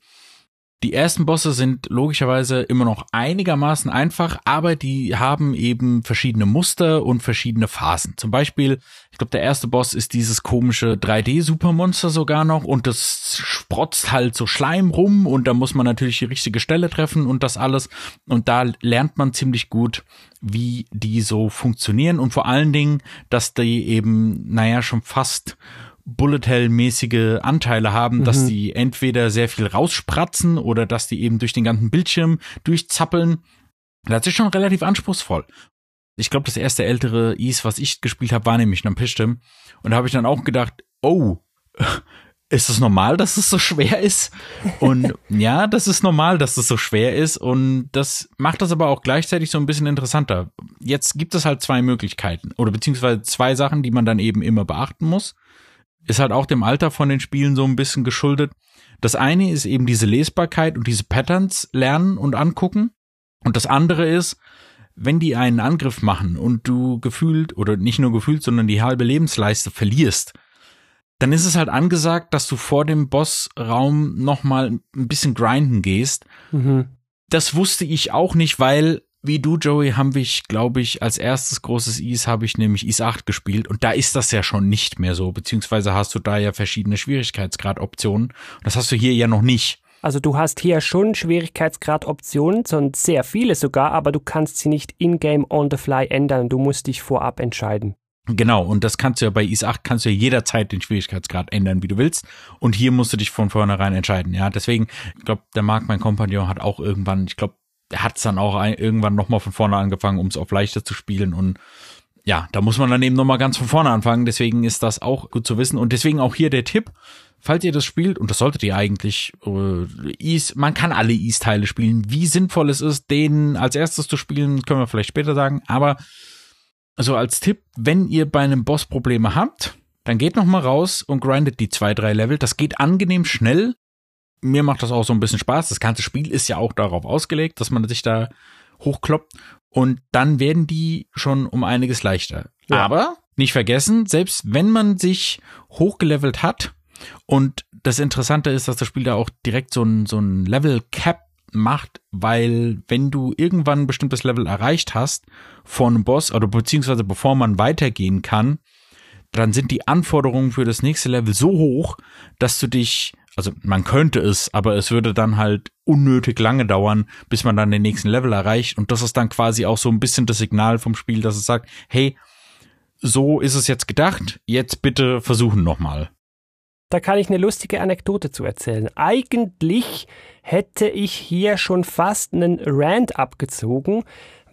Die ersten Bosse sind logischerweise immer noch einigermaßen einfach, aber die haben eben verschiedene Muster und verschiedene Phasen. Zum Beispiel, ich glaube, der erste Boss ist dieses komische 3D-Supermonster sogar noch und das sprotzt halt so Schleim rum und da muss man natürlich die richtige Stelle treffen und das alles. Und da lernt man ziemlich gut, wie die so funktionieren und vor allen Dingen, dass die eben, naja, schon fast Bullet Hell-mäßige Anteile haben, dass die entweder sehr viel rausspratzen oder dass die eben durch den ganzen Bildschirm durchzappeln. Das ist schon relativ anspruchsvoll. Ich glaube, das erste ältere Ease, was ich gespielt habe, war nämlich Nampistem. Und da habe ich dann auch gedacht, oh, ist es normal, dass es so schwer ist? Und ja, das ist normal, dass es so schwer ist. Und das macht das aber auch gleichzeitig so ein bisschen interessanter. Jetzt gibt es halt zwei Möglichkeiten oder beziehungsweise zwei Sachen, die man dann eben immer beachten muss ist halt auch dem Alter von den Spielen so ein bisschen geschuldet. Das eine ist eben diese Lesbarkeit und diese Patterns lernen und angucken. Und das andere ist, wenn die einen Angriff machen und du gefühlt oder nicht nur gefühlt, sondern die halbe Lebensleiste verlierst, dann ist es halt angesagt, dass du vor dem Bossraum nochmal ein bisschen grinden gehst. Mhm. Das wusste ich auch nicht, weil wie du, Joey, haben wir, glaube ich, als erstes großes Ease habe ich nämlich Ease 8 gespielt und da ist das ja schon nicht mehr so, beziehungsweise hast du da ja verschiedene Schwierigkeitsgrad-Optionen. Das hast du hier ja noch nicht. Also du hast hier schon Schwierigkeitsgrad-Optionen, und sehr viele sogar, aber du kannst sie nicht in-game on the fly ändern. Du musst dich vorab entscheiden. Genau, und das kannst du ja bei Ease 8 kannst du ja jederzeit den Schwierigkeitsgrad ändern, wie du willst. Und hier musst du dich von vornherein entscheiden. Ja, deswegen, ich glaube, der Marc, mein Kompagnon, hat auch irgendwann, ich glaube, er hat es dann auch ein, irgendwann nochmal von vorne angefangen, um es auf leichter zu spielen. Und ja, da muss man dann eben nochmal ganz von vorne anfangen. Deswegen ist das auch gut zu wissen. Und deswegen auch hier der Tipp, falls ihr das spielt, und das solltet ihr eigentlich, äh, Ease, man kann alle Ease-Teile spielen. Wie sinnvoll es ist, den als erstes zu spielen, können wir vielleicht später sagen. Aber also als Tipp, wenn ihr bei einem Boss Probleme habt, dann geht noch mal raus und grindet die zwei, drei Level. Das geht angenehm schnell. Mir macht das auch so ein bisschen Spaß. Das ganze Spiel ist ja auch darauf ausgelegt, dass man sich da hochkloppt. Und dann werden die schon um einiges leichter. Ja. Aber nicht vergessen, selbst wenn man sich hochgelevelt hat und das Interessante ist, dass das Spiel da auch direkt so ein, so ein Level Cap macht, weil wenn du irgendwann ein bestimmtes Level erreicht hast von einem Boss oder beziehungsweise bevor man weitergehen kann, dann sind die Anforderungen für das nächste Level so hoch, dass du dich, also man könnte es, aber es würde dann halt unnötig lange dauern, bis man dann den nächsten Level erreicht und das ist dann quasi auch so ein bisschen das Signal vom Spiel, dass es sagt, hey, so ist es jetzt gedacht, jetzt bitte versuchen nochmal. Da kann ich eine lustige Anekdote zu erzählen. Eigentlich hätte ich hier schon fast einen Rant abgezogen,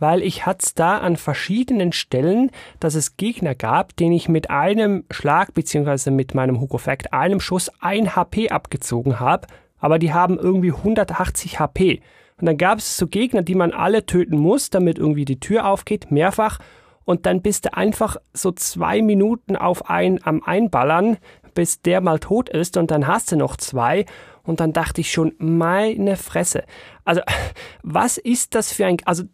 weil ich hat's da an verschiedenen Stellen, dass es Gegner gab, den ich mit einem Schlag beziehungsweise mit meinem Hugo Fact einem Schuss ein HP abgezogen habe, aber die haben irgendwie 180 HP. Und dann gab es so Gegner, die man alle töten muss, damit irgendwie die Tür aufgeht, mehrfach. Und dann bist du einfach so zwei Minuten auf ein am Einballern, bis der mal tot ist und dann hast du noch zwei und dann dachte ich schon, meine Fresse. Also, was ist das für ein, also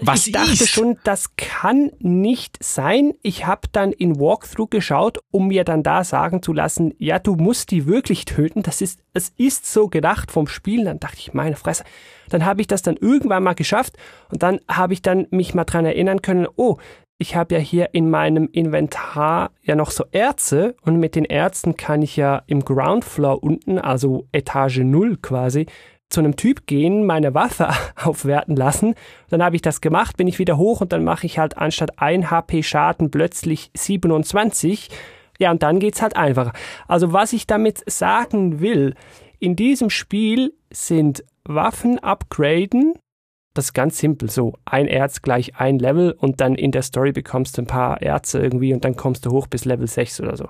was ich dachte ist? schon, das kann nicht sein. Ich habe dann in Walkthrough geschaut, um mir dann da sagen zu lassen, ja, du musst die wirklich töten. Das ist, es ist so gedacht vom Spiel. Dann dachte ich, meine Fresse. Dann habe ich das dann irgendwann mal geschafft und dann habe ich dann mich mal dran erinnern können, oh, ich habe ja hier in meinem Inventar ja noch so Erze und mit den Erzen kann ich ja im Ground Floor unten, also Etage 0 quasi, zu einem Typ gehen, meine Waffe aufwerten lassen. Dann habe ich das gemacht, bin ich wieder hoch und dann mache ich halt anstatt 1 HP Schaden plötzlich 27. Ja, und dann geht's halt einfacher. Also was ich damit sagen will, in diesem Spiel sind Waffen upgraden, das ist ganz simpel so. Ein Erz gleich ein Level und dann in der Story bekommst du ein paar Erze irgendwie und dann kommst du hoch bis Level 6 oder so.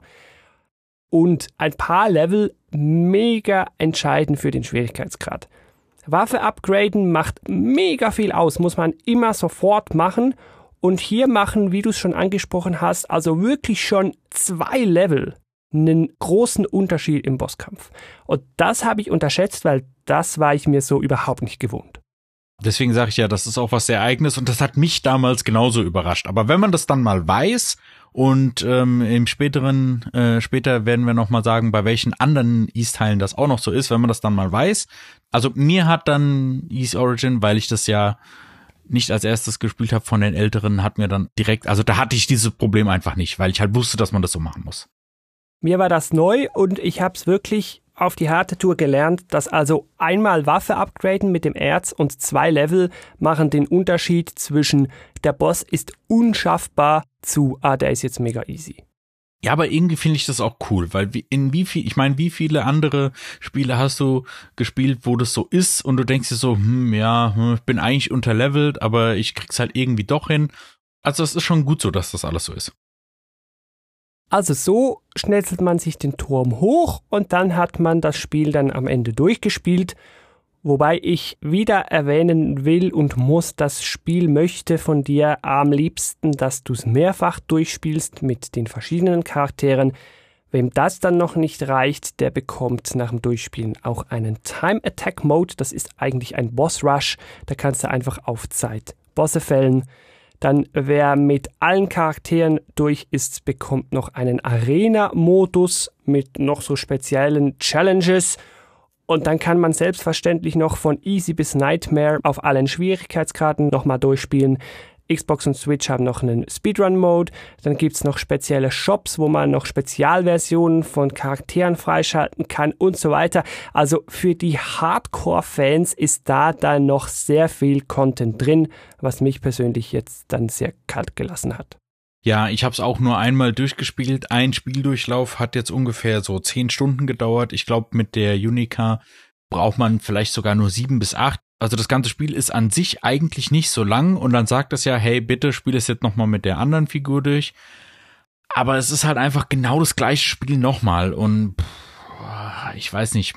Und ein paar Level mega entscheidend für den Schwierigkeitsgrad. Waffe upgraden macht mega viel aus, muss man immer sofort machen. Und hier machen, wie du es schon angesprochen hast, also wirklich schon zwei Level einen großen Unterschied im Bosskampf. Und das habe ich unterschätzt, weil das war ich mir so überhaupt nicht gewohnt. Deswegen sage ich ja, das ist auch was sehr eigenes und das hat mich damals genauso überrascht. Aber wenn man das dann mal weiß und ähm, im späteren, äh, später werden wir nochmal sagen, bei welchen anderen East-Teilen das auch noch so ist, wenn man das dann mal weiß. Also mir hat dann East Origin, weil ich das ja nicht als erstes gespielt habe von den Älteren, hat mir dann direkt, also da hatte ich dieses Problem einfach nicht, weil ich halt wusste, dass man das so machen muss. Mir war das neu und ich habe es wirklich auf die harte Tour gelernt, dass also einmal Waffe upgraden mit dem Erz und zwei Level machen den Unterschied zwischen der Boss ist unschaffbar zu, ah, der ist jetzt mega easy. Ja, aber irgendwie finde ich das auch cool, weil in wie viel, ich meine, wie viele andere Spiele hast du gespielt, wo das so ist und du denkst dir so, hm, ja, hm, ich bin eigentlich unterlevelt, aber ich krieg's halt irgendwie doch hin. Also es ist schon gut so, dass das alles so ist. Also so schnetzelt man sich den Turm hoch und dann hat man das Spiel dann am Ende durchgespielt. Wobei ich wieder erwähnen will und muss, das Spiel möchte von dir am liebsten, dass du es mehrfach durchspielst mit den verschiedenen Charakteren. Wem das dann noch nicht reicht, der bekommt nach dem Durchspielen auch einen Time Attack Mode. Das ist eigentlich ein Boss Rush. Da kannst du einfach auf Zeit Bosse fällen. Dann wer mit allen Charakteren durch ist, bekommt noch einen Arena-Modus mit noch so speziellen Challenges. Und dann kann man selbstverständlich noch von Easy bis Nightmare auf allen Schwierigkeitsgraden nochmal durchspielen. Xbox und Switch haben noch einen Speedrun-Mode. Dann gibt's noch spezielle Shops, wo man noch Spezialversionen von Charakteren freischalten kann und so weiter. Also für die Hardcore-Fans ist da dann noch sehr viel Content drin, was mich persönlich jetzt dann sehr kalt gelassen hat. Ja, ich habe es auch nur einmal durchgespielt. Ein Spieldurchlauf hat jetzt ungefähr so zehn Stunden gedauert. Ich glaube, mit der Unica braucht man vielleicht sogar nur sieben bis acht. Also das ganze Spiel ist an sich eigentlich nicht so lang und dann sagt es ja, hey, bitte spiel es jetzt nochmal mit der anderen Figur durch. Aber es ist halt einfach genau das gleiche Spiel nochmal und pff, ich weiß nicht,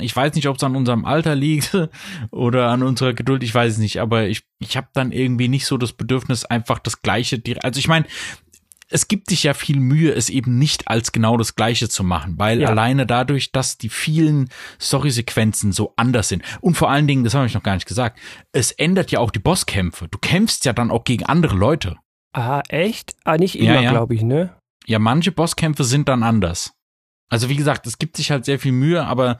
ich weiß nicht, ob es an unserem Alter liegt oder an unserer Geduld, ich weiß es nicht, aber ich, ich habe dann irgendwie nicht so das Bedürfnis, einfach das gleiche, also ich meine, es gibt sich ja viel Mühe, es eben nicht als genau das Gleiche zu machen, weil Ja. alleine dadurch, dass die vielen Storysequenzen so anders sind und vor allen Dingen, das habe ich noch gar nicht gesagt, es ändert ja auch die Bosskämpfe. Du kämpfst ja dann auch gegen andere Leute. Ah, echt? Ah, nicht Ja, immer, ja. glaube ich, ne? Ja, manche Bosskämpfe sind dann anders. Also wie gesagt, es gibt sich halt sehr viel Mühe, aber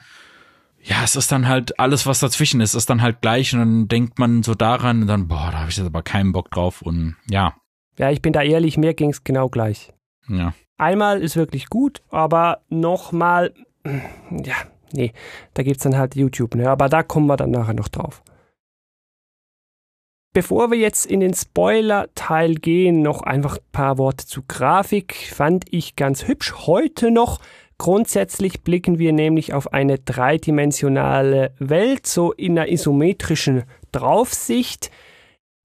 ja, es ist dann halt alles, was dazwischen ist, ist dann halt gleich und dann denkt man so daran und dann, boah, da habe ich jetzt aber keinen Bock drauf und ja, Ja, ich bin da ehrlich, mir ging's genau gleich. ja. Einmal ist wirklich gut, aber nochmal, ja, nee, da gibt's dann halt YouTube, ne? Aber da kommen wir dann nachher noch drauf. Bevor wir jetzt in den Spoiler-Teil gehen, noch einfach ein paar Worte zu Grafik. Fand ich ganz hübsch. Heute noch. Grundsätzlich blicken wir nämlich auf eine dreidimensionale Welt, so in einer isometrischen Draufsicht.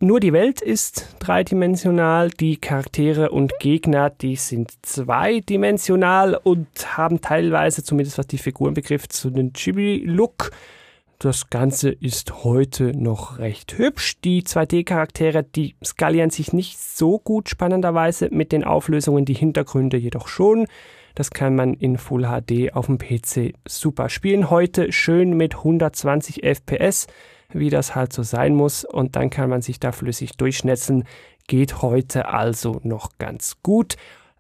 Nur die Welt ist dreidimensional, die Charaktere und Gegner, die sind zweidimensional und haben teilweise, zumindest was die Figuren betrifft, so einen Chibi-Look. Das Ganze ist heute noch recht hübsch. Die 2D-Charaktere, die skalieren sich nicht so gut spannenderweise mit den Auflösungen, die Hintergründe jedoch schon. Das kann man in Full HD auf dem PC super spielen. Heute schön mit 120 FPS, wie das halt so sein muss. Und dann kann man sich da flüssig durchschnetzeln. Geht heute also noch ganz gut.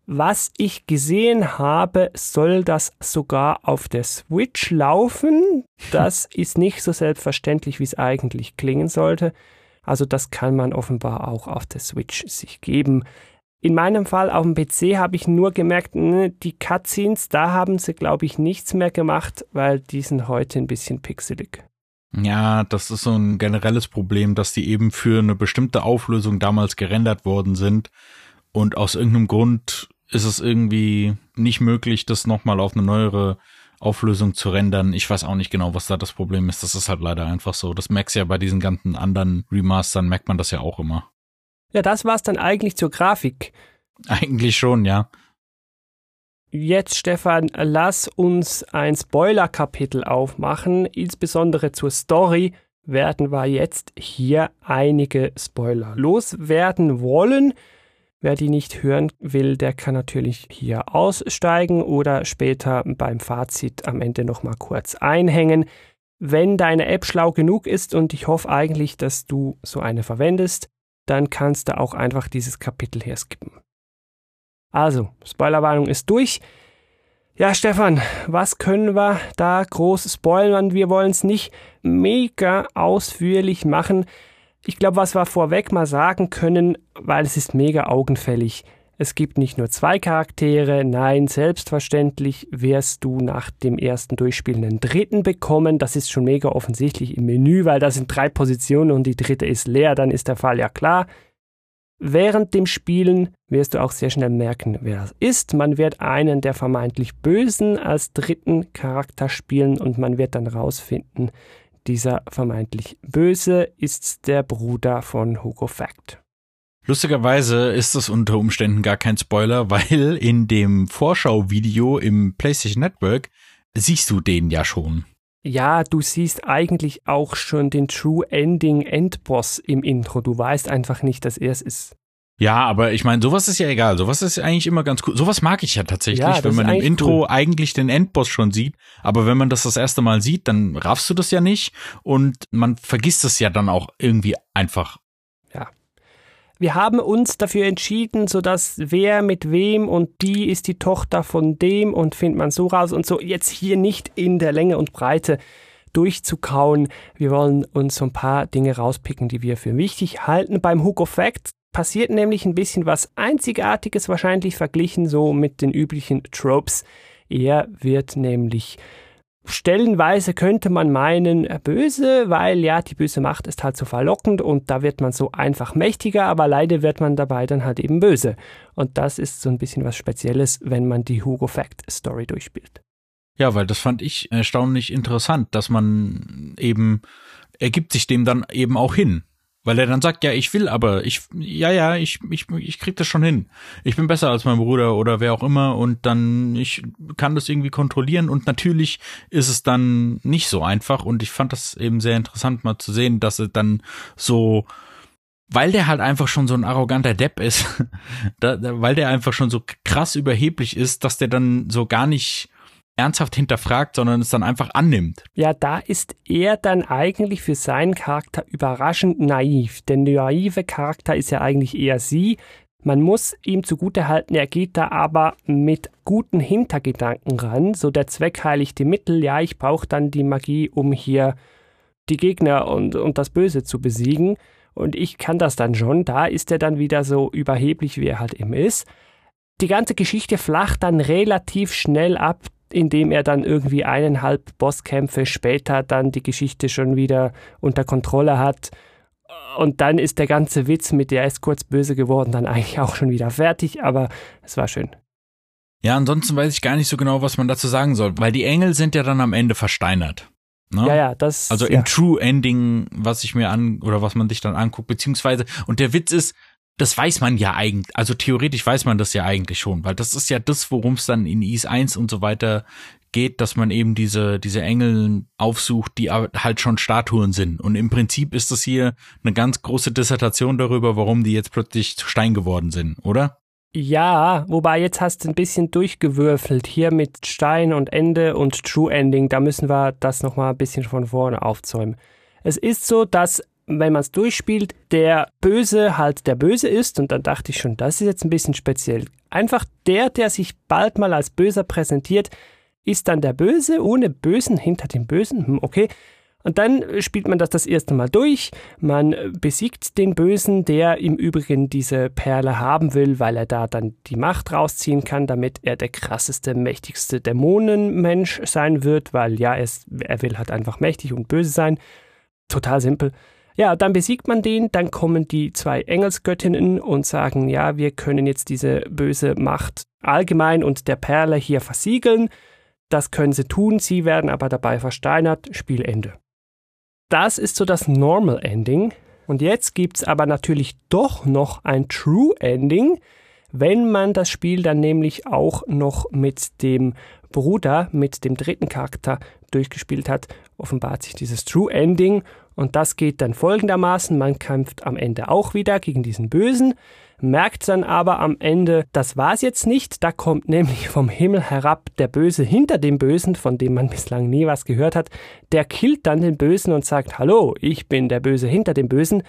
Was ich gesehen habe, soll das sogar auf der Switch laufen. Das ist nicht so selbstverständlich, wie es eigentlich klingen sollte. Also das kann man offenbar auch auf der Switch sich geben. In meinem Fall auf dem PC habe ich nur gemerkt, ne, die Cutscenes, da haben sie, glaube ich, nichts mehr gemacht, weil die sind heute ein bisschen pixelig. Ja, das ist so ein generelles Problem, dass die eben für eine bestimmte Auflösung damals gerendert worden sind und aus irgendeinem Grund ist es irgendwie nicht möglich, das nochmal auf eine neuere Auflösung zu rendern. Ich weiß auch nicht genau, was da das Problem ist. Das ist halt leider einfach so. Das merkst ja bei diesen ganzen anderen Remastern, merkt man das ja auch immer. Ja, das war's dann eigentlich zur Grafik. Eigentlich schon, ja. Jetzt, Stefan, lass uns ein Spoiler-Kapitel aufmachen. Insbesondere zur Story werden wir jetzt hier einige Spoiler loswerden wollen. Wer die nicht hören will, der kann natürlich hier aussteigen oder später beim Fazit am Ende nochmal kurz einhängen. Wenn deine App schlau genug ist und ich hoffe eigentlich, dass du so eine verwendest, dann kannst du auch einfach dieses Kapitel hier skippen. Also, Spoilerwarnung ist durch. Ja, Stefan, was können wir da groß spoilern? Wir wollen es nicht mega ausführlich machen. Ich glaube, was wir vorweg mal sagen können, weil es ist mega augenfällig. Es gibt nicht nur zwei Charaktere, nein, selbstverständlich wirst du nach dem ersten Durchspielen einen dritten bekommen. Das ist schon mega offensichtlich im Menü, weil da sind drei Positionen und die dritte ist leer, dann ist der Fall ja klar. Während dem Spielen wirst du auch sehr schnell merken, wer das ist. Man wird einen der vermeintlich Bösen als dritten Charakter spielen und man wird dann rausfinden, dieser vermeintlich Böse ist der Bruder von Hugo Fact. Lustigerweise ist das unter Umständen gar kein Spoiler, weil in dem Vorschauvideo im PlayStation Network siehst du den ja schon. Ja, du siehst eigentlich auch schon den True Ending Endboss im Intro. Du weißt einfach nicht, dass er es ist. Ja, aber ich meine, sowas ist ja egal. Sowas ist eigentlich immer ganz cool. Sowas mag ich ja tatsächlich, ja, wenn man im Intro cool. eigentlich den Endboss schon sieht. Aber wenn man das das erste Mal sieht, dann raffst du das ja nicht und man vergisst es ja dann auch irgendwie einfach. Wir haben uns dafür entschieden, so dass wer mit wem und die ist die Tochter von dem und findet man so raus und so jetzt hier nicht in der Länge und Breite durchzukauen. Wir wollen uns so ein paar Dinge rauspicken, die wir für wichtig halten. Beim Hook of Facts passiert nämlich ein bisschen was Einzigartiges wahrscheinlich verglichen so mit den üblichen Tropes. Er wird nämlich stellenweise könnte man meinen böse, weil ja, die böse Macht ist halt so verlockend und da wird man so einfach mächtiger, aber leider wird man dabei dann halt eben böse. Und das ist so ein bisschen was Spezielles, wenn man die Hugo Fact Story durchspielt. Ja, weil das fand ich erstaunlich interessant, dass man eben, ergibt sich dem dann eben auch hin. Weil er dann sagt, ja, ich will aber, ich, ja, ja, ich, ich, ich krieg das schon hin. Ich bin besser als mein Bruder oder wer auch immer und dann, ich kann das irgendwie kontrollieren und natürlich ist es dann nicht so einfach und ich fand das eben sehr interessant mal zu sehen, dass er dann so, weil der halt einfach schon so ein arroganter Depp ist, da, weil der einfach schon so krass überheblich ist, dass der dann so gar nicht ernsthaft hinterfragt, sondern es dann einfach annimmt. Ja, da ist er dann eigentlich für seinen Charakter überraschend naiv. Denn der naive Charakter ist ja eigentlich eher sie. Man muss ihm zugutehalten, er geht da aber mit guten Hintergedanken ran. So der Zweck heiligt die Mittel. Ja, ich brauche dann die Magie, um hier die Gegner und, und das Böse zu besiegen. Und ich kann das dann schon. Da ist er dann wieder so überheblich, wie er halt eben ist. Die ganze Geschichte flacht dann relativ schnell ab indem er dann irgendwie eineinhalb Bosskämpfe später dann die Geschichte schon wieder unter Kontrolle hat. Und dann ist der ganze Witz mit der ist kurz böse geworden dann eigentlich auch schon wieder fertig, aber es war schön. Ja, ansonsten weiß ich gar nicht so genau, was man dazu sagen soll, weil die Engel sind ja dann am Ende versteinert. Ne? Ja, ja, das. Also ja. im True Ending, was ich mir an oder was man sich dann anguckt, beziehungsweise und der Witz ist, das weiß man ja eigentlich, also theoretisch weiß man das ja eigentlich schon, weil das ist ja das, worum es dann in Is 1 und so weiter geht, dass man eben diese, diese Engel aufsucht, die halt schon Statuen sind. Und im Prinzip ist das hier eine ganz große Dissertation darüber, warum die jetzt plötzlich zu Stein geworden sind, oder? Ja, wobei jetzt hast du ein bisschen durchgewürfelt. Hier mit Stein und Ende und True Ending, da müssen wir das nochmal ein bisschen von vorne aufzäumen. Es ist so, dass, wenn man es durchspielt, der Böse halt der Böse ist und dann dachte ich schon, das ist jetzt ein bisschen speziell. Einfach der, der sich bald mal als Böser präsentiert, ist dann der Böse, ohne Bösen hinter dem Bösen. Hm, okay, und dann spielt man das das erste Mal durch. Man besiegt den Bösen, der im Übrigen diese Perle haben will, weil er da dann die Macht rausziehen kann, damit er der krasseste, mächtigste Dämonenmensch sein wird, weil ja, er, er will halt einfach mächtig und böse sein. Total simpel. Ja, dann besiegt man den, dann kommen die zwei Engelsgöttinnen und sagen, ja, wir können jetzt diese böse Macht allgemein und der Perle hier versiegeln. Das können sie tun, sie werden aber dabei versteinert. Spielende. Das ist so das Normal Ending. Und jetzt gibt es aber natürlich doch noch ein True Ending, wenn man das Spiel dann nämlich auch noch mit dem Bruder, mit dem dritten Charakter durchgespielt hat, offenbart sich dieses True Ending. Und das geht dann folgendermaßen, man kämpft am Ende auch wieder gegen diesen Bösen merkt dann aber am Ende, das war's jetzt nicht, da kommt nämlich vom Himmel herab der Böse hinter dem Bösen, von dem man bislang nie was gehört hat, der killt dann den Bösen und sagt, hallo, ich bin der Böse hinter dem Bösen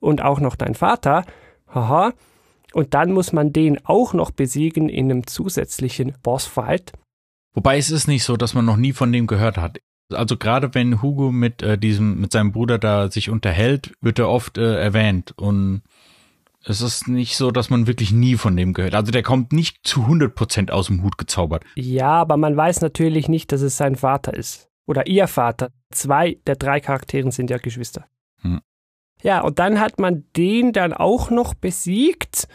und auch noch dein Vater, haha, und dann muss man den auch noch besiegen in einem zusätzlichen Bossfight. Wobei es ist nicht so, dass man noch nie von dem gehört hat. Also gerade wenn Hugo mit äh, diesem mit seinem Bruder da sich unterhält, wird er oft äh, erwähnt und es ist nicht so, dass man wirklich nie von dem gehört. Also der kommt nicht zu 100% aus dem Hut gezaubert. Ja, aber man weiß natürlich nicht, dass es sein Vater ist. Oder ihr Vater. Zwei der drei Charakteren sind ja Geschwister. Hm. Ja, und dann hat man den dann auch noch besiegt.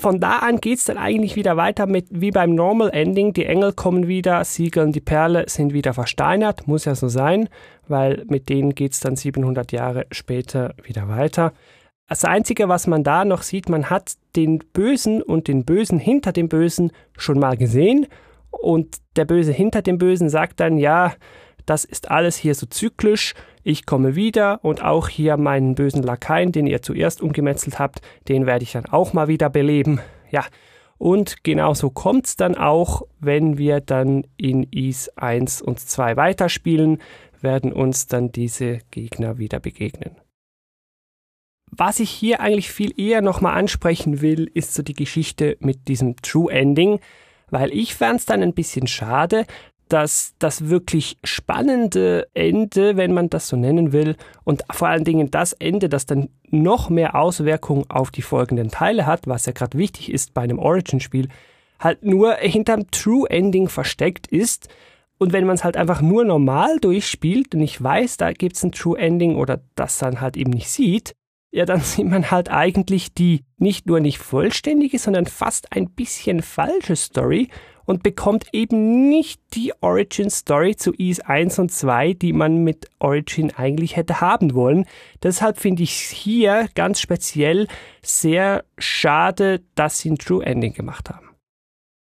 Von da an geht es dann eigentlich wieder weiter mit wie beim Normal Ending. Die Engel kommen wieder, siegeln die Perle, sind wieder versteinert. Muss ja so sein, weil mit denen geht es dann 700 Jahre später wieder weiter. Das Einzige, was man da noch sieht, man hat den Bösen und den Bösen hinter dem Bösen schon mal gesehen. Und der Böse hinter dem Bösen sagt dann, ja, das ist alles hier so zyklisch, ich komme wieder und auch hier meinen bösen Lakaien, den ihr zuerst umgemetzelt habt, den werde ich dann auch mal wieder beleben. Ja, und genauso kommt's dann auch, wenn wir dann in Is 1 und 2 weiterspielen, werden uns dann diese Gegner wieder begegnen. Was ich hier eigentlich viel eher nochmal ansprechen will, ist so die Geschichte mit diesem True Ending, weil ich fand es dann ein bisschen schade, dass das wirklich spannende Ende, wenn man das so nennen will, und vor allen Dingen das Ende, das dann noch mehr Auswirkungen auf die folgenden Teile hat, was ja gerade wichtig ist bei einem Origin-Spiel, halt nur hinterm True Ending versteckt ist. Und wenn man es halt einfach nur normal durchspielt und nicht weiß, da gibt es ein True Ending oder das dann halt eben nicht sieht, ja, dann sieht man halt eigentlich die nicht nur nicht vollständige, sondern fast ein bisschen falsche Story und bekommt eben nicht die Origin Story zu Ease 1 und 2, die man mit Origin eigentlich hätte haben wollen. Deshalb finde ich hier ganz speziell sehr schade, dass sie ein True Ending gemacht haben.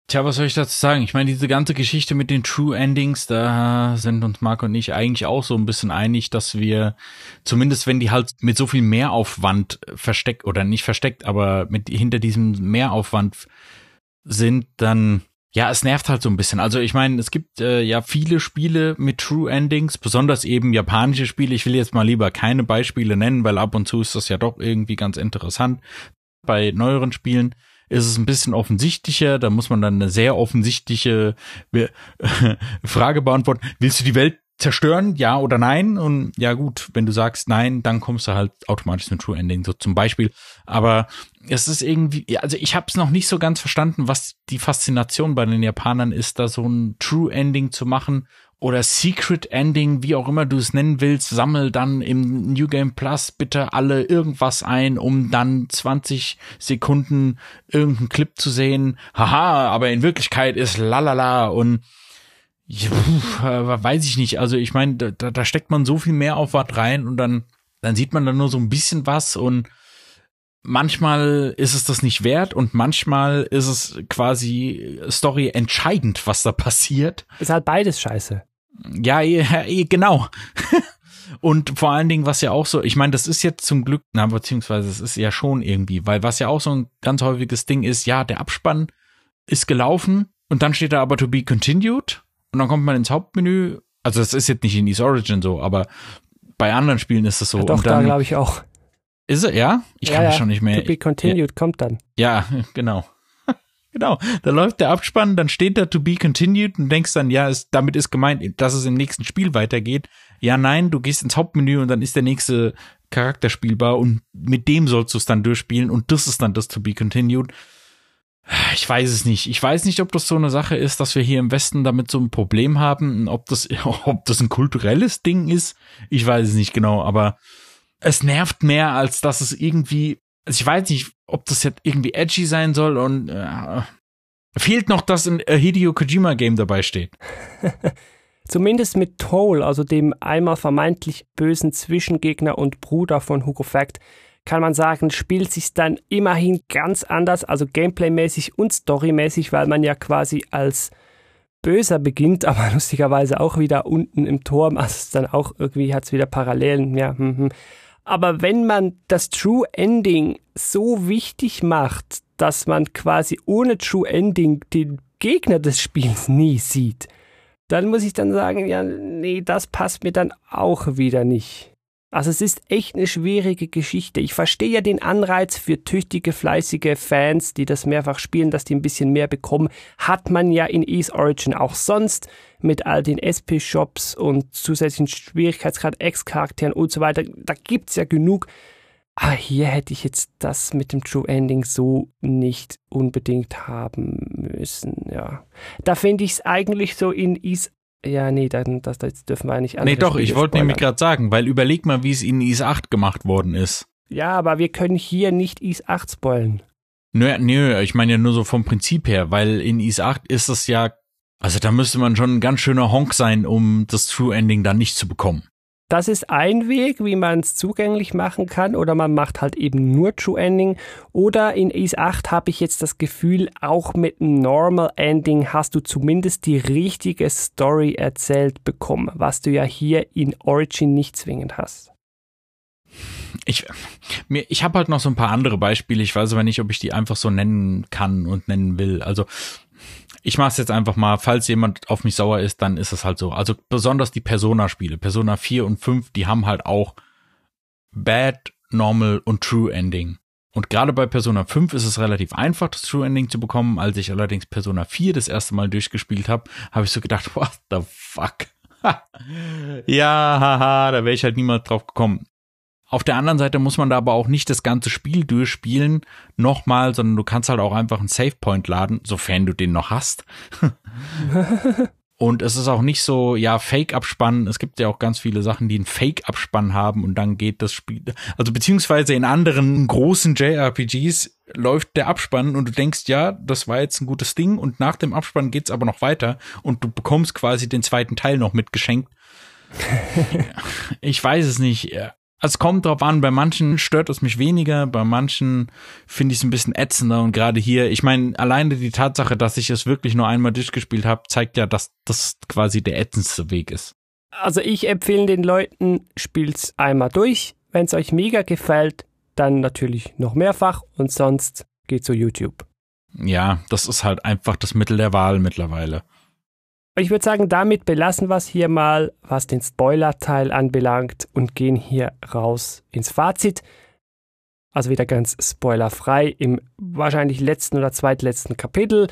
Tja, was soll ich dazu sagen? Ich meine, diese ganze Geschichte mit den True Endings, da sind uns Marco und ich eigentlich auch so ein bisschen einig, dass wir, zumindest wenn die halt mit so viel Mehraufwand versteckt, oder nicht versteckt, aber mit hinter diesem Mehraufwand sind, dann, ja, es nervt halt so ein bisschen. Also ich meine, es gibt äh, ja viele Spiele mit True Endings, besonders eben japanische Spiele. Ich will jetzt mal lieber keine Beispiele nennen, weil ab und zu ist das ja doch irgendwie ganz interessant bei neueren Spielen ist es ein bisschen offensichtlicher. Da muss man dann eine sehr offensichtliche Frage beantworten. Willst du die Welt zerstören, ja oder nein? Und ja gut, wenn du sagst nein, dann kommst du halt automatisch zum True Ending, so zum Beispiel. Aber es ist irgendwie, also ich habe es noch nicht so ganz verstanden, was die Faszination bei den Japanern ist, da so ein True Ending zu machen oder Secret Ending, wie auch immer du es nennen willst, sammel dann im New Game Plus bitte alle irgendwas ein, um dann 20 Sekunden irgendeinen Clip zu sehen. Haha, aber in Wirklichkeit ist lalala und ja, weiß ich nicht. Also ich meine, da, da steckt man so viel mehr Aufwand rein und dann, dann sieht man dann nur so ein bisschen was und manchmal ist es das nicht wert und manchmal ist es quasi Story entscheidend, was da passiert. Ist halt beides scheiße. Ja, genau. Und vor allen Dingen, was ja auch so, ich meine, das ist jetzt zum Glück, na, beziehungsweise es ist ja schon irgendwie, weil was ja auch so ein ganz häufiges Ding ist, ja, der Abspann ist gelaufen und dann steht da aber to be continued und dann kommt man ins Hauptmenü. Also das ist jetzt nicht in Ease Origin so, aber bei anderen Spielen ist es so. Ja, doch, und dann, da glaube ich auch. Ist er, ja? Ich ja, kann ja. schon nicht mehr. To be continued kommt dann. Ja, genau. Genau, da läuft der Abspann, dann steht da to be continued und denkst dann, ja, ist, damit ist gemeint, dass es im nächsten Spiel weitergeht. Ja, nein, du gehst ins Hauptmenü und dann ist der nächste Charakter spielbar und mit dem sollst du es dann durchspielen und das ist dann das to be continued. Ich weiß es nicht. Ich weiß nicht, ob das so eine Sache ist, dass wir hier im Westen damit so ein Problem haben, ob das, ob das ein kulturelles Ding ist. Ich weiß es nicht genau, aber es nervt mehr, als dass es irgendwie also ich weiß nicht, ob das jetzt irgendwie edgy sein soll und äh, fehlt noch, dass ein äh, Hideo Kojima Game dabei steht. Zumindest mit Toll, also dem einmal vermeintlich bösen Zwischengegner und Bruder von Hugo Fact, kann man sagen, spielt sich dann immerhin ganz anders, also gameplaymäßig und storymäßig, weil man ja quasi als Böser beginnt, aber lustigerweise auch wieder unten im Turm, also dann auch irgendwie hat es wieder Parallelen, ja, hm, hm. Aber wenn man das True Ending so wichtig macht, dass man quasi ohne True Ending den Gegner des Spiels nie sieht, dann muss ich dann sagen, ja, nee, das passt mir dann auch wieder nicht. Also es ist echt eine schwierige Geschichte. Ich verstehe ja den Anreiz für tüchtige, fleißige Fans, die das mehrfach spielen, dass die ein bisschen mehr bekommen. Hat man ja in Ease Origin auch sonst mit all den SP-Shops und zusätzlichen Schwierigkeitsgrad, Ex-Charakteren und so weiter. Da gibt's ja genug. Aber hier hätte ich jetzt das mit dem True Ending so nicht unbedingt haben müssen, ja. Da finde ich es eigentlich so in Ease ja, nee, dann, das, das dürfen wir ja nicht Nee, doch, ich wollte nämlich gerade sagen, weil überleg mal, wie es in IS 8 gemacht worden ist. Ja, aber wir können hier nicht IS 8 spoilen. Nö, nö, ich meine ja nur so vom Prinzip her, weil in IS 8 ist es ja, also da müsste man schon ein ganz schöner Honk sein, um das True Ending dann nicht zu bekommen. Das ist ein Weg, wie man es zugänglich machen kann, oder man macht halt eben nur True Ending. Oder in Ace 8 habe ich jetzt das Gefühl, auch mit Normal Ending hast du zumindest die richtige Story erzählt bekommen, was du ja hier in Origin nicht zwingend hast. Ich, ich habe halt noch so ein paar andere Beispiele. Ich weiß aber nicht, ob ich die einfach so nennen kann und nennen will. Also ich mache es jetzt einfach mal, falls jemand auf mich sauer ist, dann ist es halt so. Also besonders die Persona-Spiele, Persona 4 und 5, die haben halt auch Bad, Normal und True Ending. Und gerade bei Persona 5 ist es relativ einfach, das True Ending zu bekommen. Als ich allerdings Persona 4 das erste Mal durchgespielt habe, habe ich so gedacht, what the fuck? ja, haha, da wäre ich halt niemals drauf gekommen. Auf der anderen Seite muss man da aber auch nicht das ganze Spiel durchspielen, nochmal, sondern du kannst halt auch einfach einen Savepoint laden, sofern du den noch hast. und es ist auch nicht so, ja, Fake-Abspann. Es gibt ja auch ganz viele Sachen, die einen Fake-Abspann haben und dann geht das Spiel. Also beziehungsweise in anderen großen JRPGs läuft der Abspann und du denkst, ja, das war jetzt ein gutes Ding und nach dem Abspann geht's aber noch weiter und du bekommst quasi den zweiten Teil noch mitgeschenkt. ich weiß es nicht. Es kommt drauf an, bei manchen stört es mich weniger, bei manchen finde ich es ein bisschen ätzender und gerade hier, ich meine, alleine die Tatsache, dass ich es wirklich nur einmal durchgespielt habe, zeigt ja, dass das quasi der ätzendste Weg ist. Also ich empfehle den Leuten, spielt's einmal durch. Wenn es euch mega gefällt, dann natürlich noch mehrfach und sonst geht zu YouTube. Ja, das ist halt einfach das Mittel der Wahl mittlerweile. Ich würde sagen, damit belassen wir es hier mal, was den Spoiler-Teil anbelangt und gehen hier raus ins Fazit. Also wieder ganz spoilerfrei im wahrscheinlich letzten oder zweitletzten Kapitel.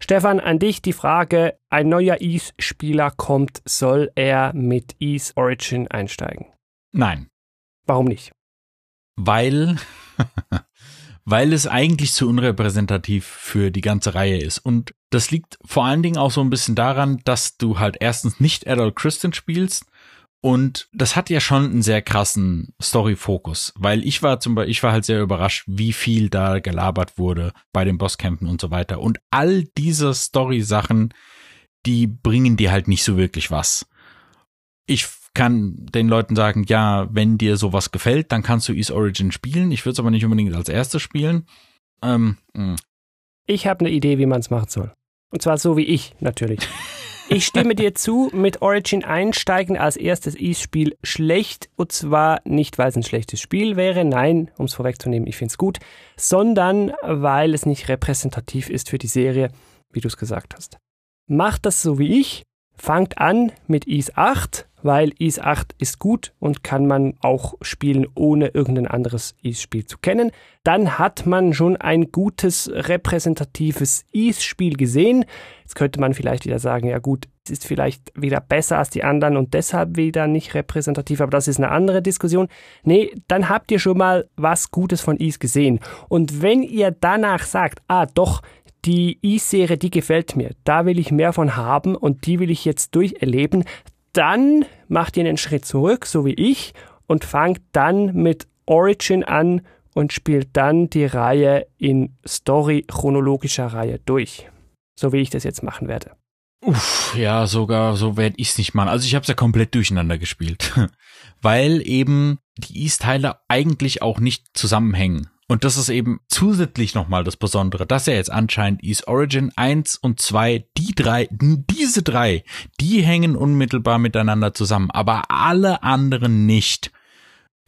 Stefan, an dich die Frage, ein neuer Ease-Spieler kommt, soll er mit Ease Origin einsteigen? Nein. Warum nicht? Weil, weil es eigentlich zu unrepräsentativ für die ganze Reihe ist. Und das liegt vor allen Dingen auch so ein bisschen daran, dass du halt erstens nicht Adult Christian spielst und das hat ja schon einen sehr krassen Story-Fokus, weil ich war zum Beispiel, ich war halt sehr überrascht, wie viel da gelabert wurde bei den Bosskämpfen und so weiter. Und all diese Story-Sachen, die bringen dir halt nicht so wirklich was. Ich kann den Leuten sagen, ja, wenn dir sowas gefällt, dann kannst du East Origin spielen. Ich würde es aber nicht unbedingt als erstes spielen. Ähm, ich habe eine Idee, wie man es machen soll. Und zwar so wie ich, natürlich. Ich stimme dir zu, mit Origin einsteigen als erstes Ease-Spiel schlecht. Und zwar nicht, weil es ein schlechtes Spiel wäre, nein, um es vorwegzunehmen, ich finde es gut, sondern weil es nicht repräsentativ ist für die Serie, wie du es gesagt hast. Macht das so wie ich, fangt an mit Ease 8, weil Ease 8 ist gut und kann man auch spielen, ohne irgendein anderes Ease-Spiel zu kennen. Dann hat man schon ein gutes repräsentatives Ease-Spiel gesehen. Jetzt könnte man vielleicht wieder sagen, ja gut, es ist vielleicht wieder besser als die anderen und deshalb wieder nicht repräsentativ, aber das ist eine andere Diskussion. Nee, dann habt ihr schon mal was Gutes von Ease gesehen. Und wenn ihr danach sagt, ah doch, die E-Serie, die gefällt mir, da will ich mehr von haben und die will ich jetzt durcherleben, dann macht ihr einen Schritt zurück, so wie ich, und fangt dann mit Origin an und spielt dann die Reihe in Story-chronologischer Reihe durch. So wie ich das jetzt machen werde. Uff, ja, sogar so werde ich es nicht machen. Also ich habe es ja komplett durcheinander gespielt, weil eben die East-Teile eigentlich auch nicht zusammenhängen. Und das ist eben zusätzlich nochmal das Besondere, dass er jetzt anscheinend East Origin 1 und 2, die drei, diese drei, die hängen unmittelbar miteinander zusammen, aber alle anderen nicht.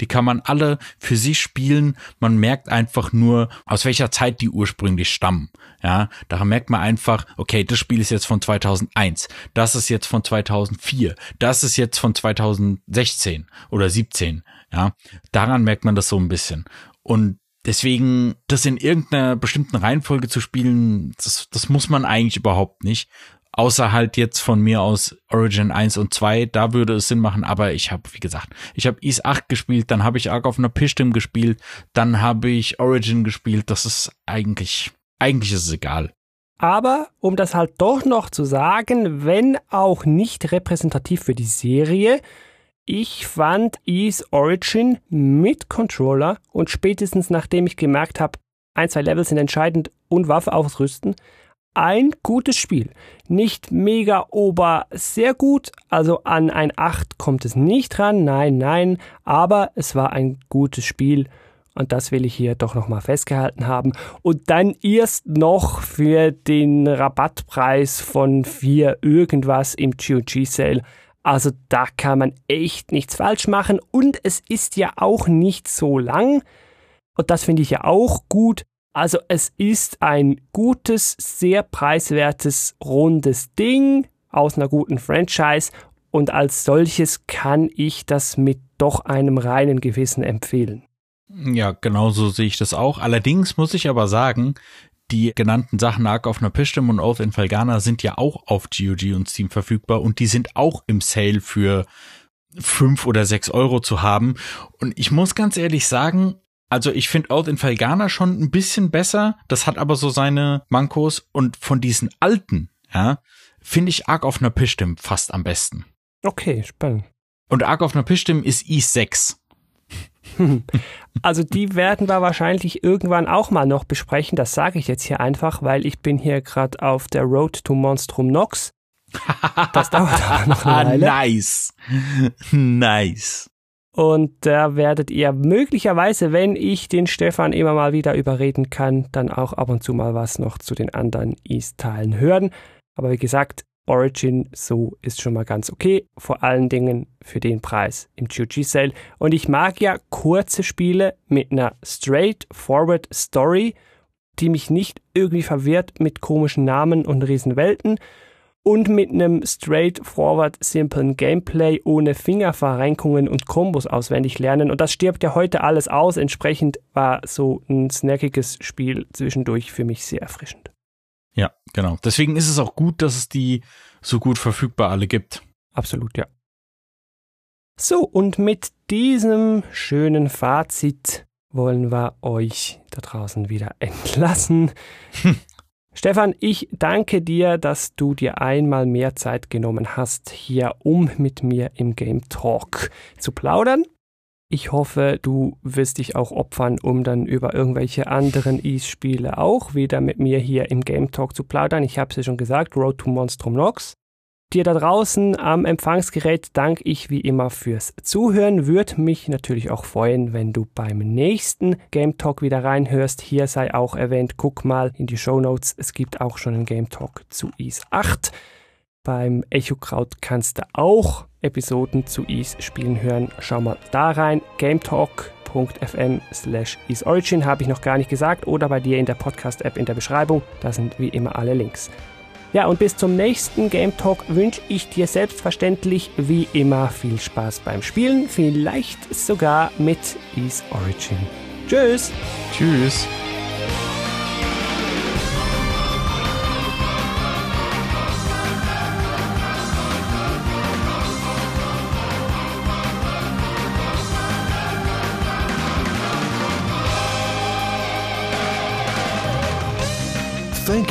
Die kann man alle für sich spielen. Man merkt einfach nur, aus welcher Zeit die ursprünglich stammen. Ja, daran merkt man einfach, okay, das Spiel ist jetzt von 2001, das ist jetzt von 2004, das ist jetzt von 2016 oder 17. Ja, daran merkt man das so ein bisschen. Und Deswegen, das in irgendeiner bestimmten Reihenfolge zu spielen, das, das muss man eigentlich überhaupt nicht. Außer halt jetzt von mir aus Origin 1 und 2, da würde es Sinn machen, aber ich habe, wie gesagt, ich habe Ease 8 gespielt, dann habe ich Ark auf einer Pistim gespielt, dann habe ich Origin gespielt, das ist eigentlich, eigentlich ist es egal. Aber um das halt doch noch zu sagen, wenn auch nicht repräsentativ für die Serie, ich fand Ease Origin mit Controller und spätestens nachdem ich gemerkt habe, ein, zwei Levels sind entscheidend und Waffe ausrüsten, ein gutes Spiel. Nicht mega ober, sehr gut, also an ein 8 kommt es nicht ran, nein, nein, aber es war ein gutes Spiel und das will ich hier doch nochmal festgehalten haben. Und dann erst noch für den Rabattpreis von 4 irgendwas im GOG Sale also da kann man echt nichts falsch machen und es ist ja auch nicht so lang. Und das finde ich ja auch gut. Also es ist ein gutes, sehr preiswertes, rundes Ding aus einer guten Franchise und als solches kann ich das mit doch einem reinen Gewissen empfehlen. Ja, genau so sehe ich das auch. Allerdings muss ich aber sagen, die genannten Sachen Ark of Napistim und Oath in Falgana sind ja auch auf GOG und Steam verfügbar und die sind auch im Sale für fünf oder sechs Euro zu haben. Und ich muss ganz ehrlich sagen, also ich finde Oath in Falgana schon ein bisschen besser. Das hat aber so seine Mankos. Und von diesen alten, ja, finde ich Ark of Napishtim fast am besten. Okay, spannend. Und Ark of Napishtim ist i6. Also die werden wir wahrscheinlich irgendwann auch mal noch besprechen. Das sage ich jetzt hier einfach, weil ich bin hier gerade auf der Road to Monstrum Nox. Das dauert aber noch eine Weile. nice. Nice. Und da werdet ihr möglicherweise, wenn ich den Stefan immer mal wieder überreden kann, dann auch ab und zu mal was noch zu den anderen East-Teilen hören. Aber wie gesagt, Origin so ist schon mal ganz okay, vor allen Dingen für den Preis im GOG Sale. Und ich mag ja kurze Spiele mit einer straightforward Story, die mich nicht irgendwie verwirrt mit komischen Namen und Riesenwelten und mit einem straightforward simplen Gameplay ohne Fingerverrenkungen und Kombos auswendig lernen. Und das stirbt ja heute alles aus. Entsprechend war so ein snackiges Spiel zwischendurch für mich sehr erfrischend. Ja, genau. Deswegen ist es auch gut, dass es die so gut verfügbar alle gibt. Absolut, ja. So, und mit diesem schönen Fazit wollen wir euch da draußen wieder entlassen. Hm. Stefan, ich danke dir, dass du dir einmal mehr Zeit genommen hast, hier um mit mir im Game Talk zu plaudern. Ich hoffe, du wirst dich auch opfern, um dann über irgendwelche anderen Ease-Spiele auch wieder mit mir hier im Game Talk zu plaudern. Ich habe es ja schon gesagt, Road to Monstrum Nox. Dir da draußen am Empfangsgerät danke ich wie immer fürs Zuhören. Würde mich natürlich auch freuen, wenn du beim nächsten Game Talk wieder reinhörst. Hier sei auch erwähnt, guck mal in die Show Notes. Es gibt auch schon einen Game Talk zu Ease 8. Beim Echokraut kannst du auch Episoden zu Ease Spielen hören. Schau mal da rein. gametalk.fm slash easeorigin habe ich noch gar nicht gesagt oder bei dir in der Podcast-App in der Beschreibung. Da sind wie immer alle Links. Ja, und bis zum nächsten Game Talk wünsche ich dir selbstverständlich wie immer viel Spaß beim Spielen, vielleicht sogar mit Ease Origin. Tschüss! Tschüss!